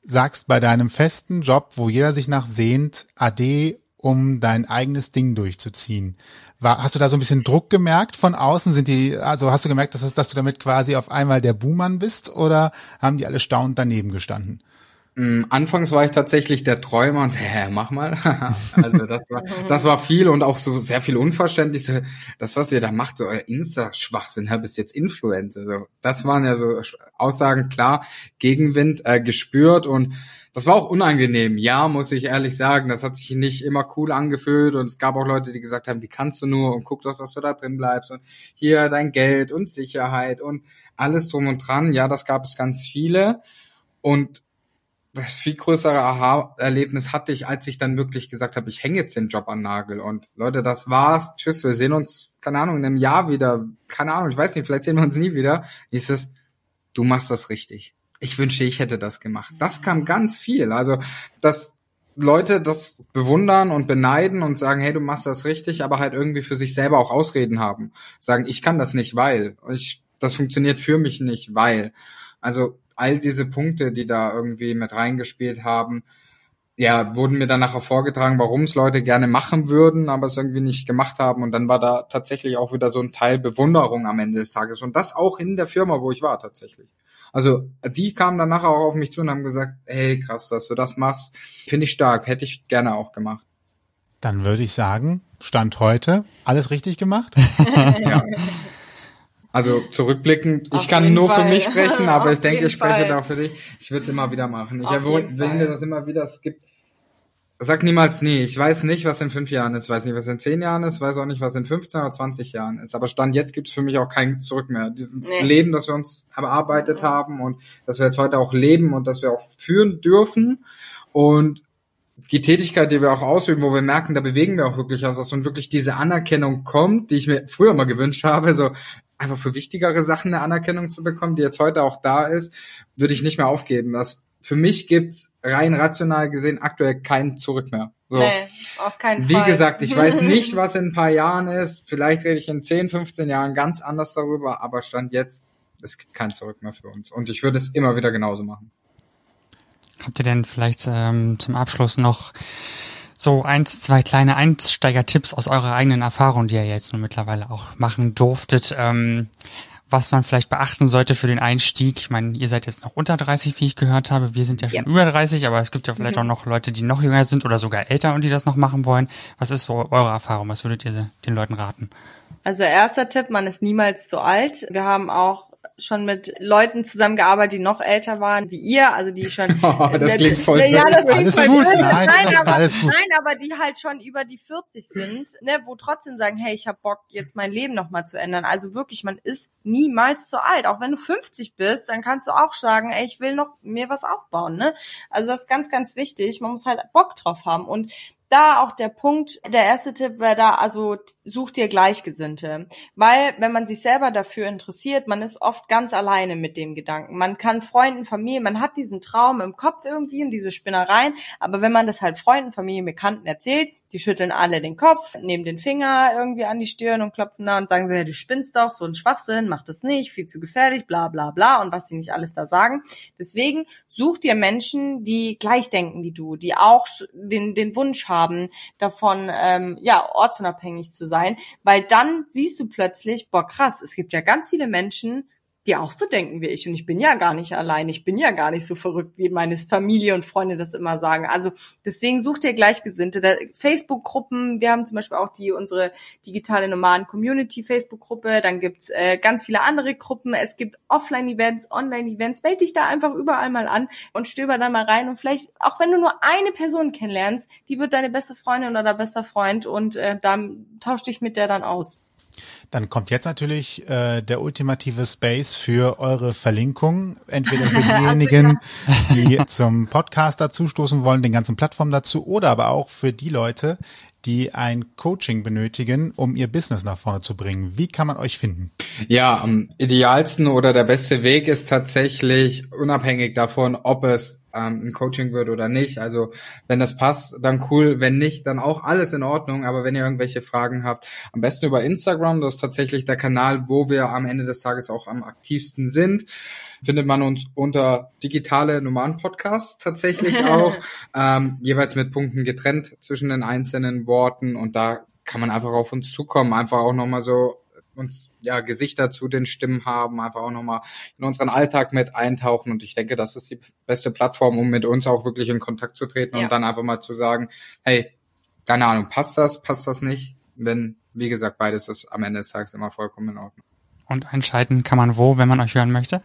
sagst bei deinem festen Job, wo jeder sich nach sehnt, Ade, um dein eigenes Ding durchzuziehen. War, hast du da so ein bisschen Druck gemerkt von außen? Sind die, also hast du gemerkt, dass, dass du damit quasi auf einmal der Buhmann bist oder haben die alle staunend daneben gestanden? Mm, anfangs war ich tatsächlich der Träumer und hä, mach mal. also das war, das war viel und auch so sehr viel unverständlich. So, das, was ihr da macht, so euer Insta-Schwachsinn, bist jetzt Influencer. So, das waren ja so Aussagen, klar, Gegenwind äh, gespürt und das war auch unangenehm, ja, muss ich ehrlich sagen. Das hat sich nicht immer cool angefühlt und es gab auch Leute, die gesagt haben, wie kannst du nur und guck doch, dass du da drin bleibst und hier dein Geld und Sicherheit und alles drum und dran. Ja, das gab es ganz viele und das viel größere Aha-Erlebnis hatte ich, als ich dann wirklich gesagt habe, ich hänge jetzt den Job an Nagel und Leute, das war's. Tschüss, wir sehen uns, keine Ahnung, in einem Jahr wieder. Keine Ahnung, ich weiß nicht, vielleicht sehen wir uns nie wieder. Ist es, du machst das richtig ich wünsche, ich hätte das gemacht. Das kam ganz viel. Also, dass Leute das bewundern und beneiden und sagen, hey, du machst das richtig, aber halt irgendwie für sich selber auch Ausreden haben. Sagen, ich kann das nicht, weil. Ich, das funktioniert für mich nicht, weil. Also all diese Punkte, die da irgendwie mit reingespielt haben, ja, wurden mir dann nachher vorgetragen, warum es Leute gerne machen würden, aber es irgendwie nicht gemacht haben. Und dann war da tatsächlich auch wieder so ein Teil Bewunderung am Ende des Tages. Und das auch in der Firma, wo ich war, tatsächlich. Also die kamen dann nachher auch auf mich zu und haben gesagt, hey, krass, dass du das machst. Finde ich stark, hätte ich gerne auch gemacht. Dann würde ich sagen, Stand heute, alles richtig gemacht? ja. Also zurückblickend, auf ich kann nur Fall. für mich sprechen, aber ich denke, ich spreche Fall. da auch für dich. Ich würde es immer wieder machen. Ich erwähne das immer wieder. Es gibt Sag niemals nie. Ich weiß nicht, was in fünf Jahren ist, weiß nicht, was in zehn Jahren ist, weiß auch nicht, was in 15 oder 20 Jahren ist. Aber Stand jetzt gibt es für mich auch kein Zurück mehr. Dieses nee. Leben, das wir uns erarbeitet mhm. haben und dass wir jetzt heute auch leben und dass wir auch führen dürfen. Und die Tätigkeit, die wir auch ausüben, wo wir merken, da bewegen wir auch wirklich was, dass und wirklich diese Anerkennung kommt, die ich mir früher mal gewünscht habe, so einfach für wichtigere Sachen eine Anerkennung zu bekommen, die jetzt heute auch da ist, würde ich nicht mehr aufgeben. Das für mich gibt's rein rational gesehen aktuell kein Zurück mehr. So. Nee, auf keinen Wie Fall. Wie gesagt, ich weiß nicht, was in ein paar Jahren ist. Vielleicht rede ich in 10, 15 Jahren ganz anders darüber, aber Stand jetzt, es gibt kein Zurück mehr für uns. Und ich würde es immer wieder genauso machen. Habt ihr denn vielleicht ähm, zum Abschluss noch so eins, zwei kleine Einsteigertipps aus eurer eigenen Erfahrung, die ihr jetzt nun mittlerweile auch machen durftet? Ähm, was man vielleicht beachten sollte für den Einstieg. Ich meine, ihr seid jetzt noch unter 30, wie ich gehört habe. Wir sind ja schon ja. über 30, aber es gibt ja vielleicht mhm. auch noch Leute, die noch jünger sind oder sogar älter und die das noch machen wollen. Was ist so eure Erfahrung? Was würdet ihr den Leuten raten? Also erster Tipp, man ist niemals zu alt. Wir haben auch schon mit Leuten zusammengearbeitet, die noch älter waren wie ihr, also die schon. Oh, das klingt voll ja, das klingt alles voll gut. Nein, nein, aber, alles gut. nein, aber die halt schon über die 40 sind, ne, wo trotzdem sagen, hey, ich habe Bock, jetzt mein Leben nochmal zu ändern. Also wirklich, man ist niemals zu alt. Auch wenn du 50 bist, dann kannst du auch sagen, ey, ich will noch mir was aufbauen, ne? Also das ist ganz, ganz wichtig. Man muss halt Bock drauf haben. Und da auch der Punkt, der erste Tipp wäre da, also such dir Gleichgesinnte. Weil, wenn man sich selber dafür interessiert, man ist oft ganz alleine mit dem Gedanken. Man kann Freunden, Familie, man hat diesen Traum im Kopf irgendwie und diese Spinnereien, aber wenn man das halt Freunden, Familie, Bekannten erzählt, Die schütteln alle den Kopf, nehmen den Finger irgendwie an die Stirn und klopfen da und sagen so, ja, du spinnst doch, so ein Schwachsinn, mach das nicht, viel zu gefährlich, bla bla bla und was sie nicht alles da sagen. Deswegen such dir Menschen, die gleich denken wie du, die auch den, den Wunsch haben, davon ähm, ja ortsunabhängig zu sein, weil dann siehst du plötzlich, boah krass, es gibt ja ganz viele Menschen, die auch so denken wie ich. Und ich bin ja gar nicht allein. Ich bin ja gar nicht so verrückt, wie meine Familie und Freunde das immer sagen. Also deswegen sucht ihr Gleichgesinnte. Facebook-Gruppen, wir haben zum Beispiel auch die unsere digitale Nomaden Community Facebook-Gruppe. Dann gibt's äh, ganz viele andere Gruppen. Es gibt Offline-Events, Online-Events. Meld dich da einfach überall mal an und stöber da mal rein. Und vielleicht, auch wenn du nur eine Person kennenlernst, die wird deine beste Freundin oder bester Freund und äh, dann tausch dich mit der dann aus. Dann kommt jetzt natürlich äh, der ultimative Space für eure Verlinkung. Entweder für diejenigen, die zum Podcast dazustoßen wollen, den ganzen Plattformen dazu, oder aber auch für die Leute, die ein Coaching benötigen, um ihr Business nach vorne zu bringen. Wie kann man euch finden? Ja, am idealsten oder der beste Weg ist tatsächlich unabhängig davon, ob es ähm, ein Coaching wird oder nicht. Also wenn das passt, dann cool. Wenn nicht, dann auch alles in Ordnung. Aber wenn ihr irgendwelche Fragen habt, am besten über Instagram. Das ist tatsächlich der Kanal, wo wir am Ende des Tages auch am aktivsten sind. Findet man uns unter digitale Nummern Podcast tatsächlich auch, ähm, jeweils mit Punkten getrennt zwischen den einzelnen Worten und da kann man einfach auf uns zukommen, einfach auch nochmal so uns ja Gesichter zu den Stimmen haben, einfach auch nochmal in unseren Alltag mit eintauchen. Und ich denke, das ist die beste Plattform, um mit uns auch wirklich in Kontakt zu treten ja. und dann einfach mal zu sagen, hey, keine Ahnung, passt das, passt das nicht? Wenn, wie gesagt, beides ist am Ende des Tages immer vollkommen in Ordnung. Und entscheiden kann man wo, wenn man euch hören möchte?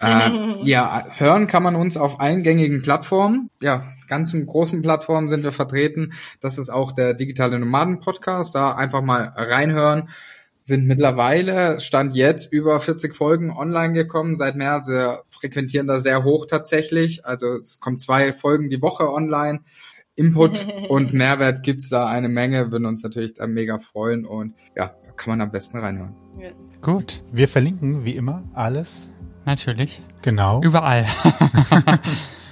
Äh, ja, hören kann man uns auf allen gängigen Plattformen. Ja, ganzen großen Plattformen sind wir vertreten. Das ist auch der digitale Nomaden Podcast. Da einfach mal reinhören sind mittlerweile, stand jetzt, über 40 Folgen online gekommen seit März. Wir frequentieren da sehr hoch tatsächlich. Also es kommen zwei Folgen die Woche online. Input und Mehrwert gibt's da eine Menge, würden uns natürlich da mega freuen und ja, kann man am besten reinhören. Yes. Gut. Wir verlinken wie immer alles. Natürlich. Genau. Überall.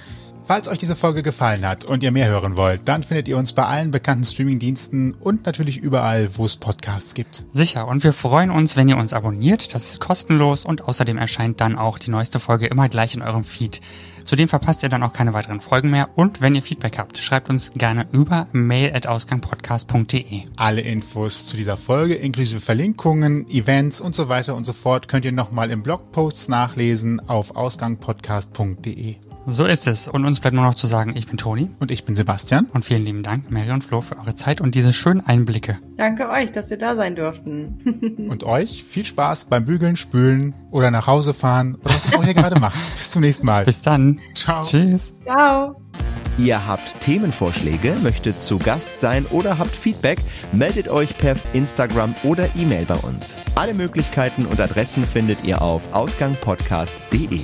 Falls euch diese Folge gefallen hat und ihr mehr hören wollt, dann findet ihr uns bei allen bekannten Streamingdiensten und natürlich überall, wo es Podcasts gibt. Sicher, und wir freuen uns, wenn ihr uns abonniert. Das ist kostenlos und außerdem erscheint dann auch die neueste Folge immer gleich in eurem Feed. Zudem verpasst ihr dann auch keine weiteren Folgen mehr. Und wenn ihr Feedback habt, schreibt uns gerne über mail.ausgangpodcast.de. Alle Infos zu dieser Folge inklusive Verlinkungen, Events und so weiter und so fort könnt ihr nochmal im Blogposts nachlesen auf ausgangpodcast.de. So ist es. Und uns bleibt nur noch zu sagen, ich bin Toni. Und ich bin Sebastian. Und vielen lieben Dank, Mary und Flo, für eure Zeit und diese schönen Einblicke. Danke euch, dass wir da sein durften. und euch viel Spaß beim Bügeln, Spülen oder nach Hause fahren oder was auch ihr gerade macht. Bis zum nächsten Mal. Bis dann. Ciao. Tschüss. Ciao. Ihr habt Themenvorschläge, möchtet zu Gast sein oder habt Feedback, meldet euch per Instagram oder E-Mail bei uns. Alle Möglichkeiten und Adressen findet ihr auf ausgangpodcast.de.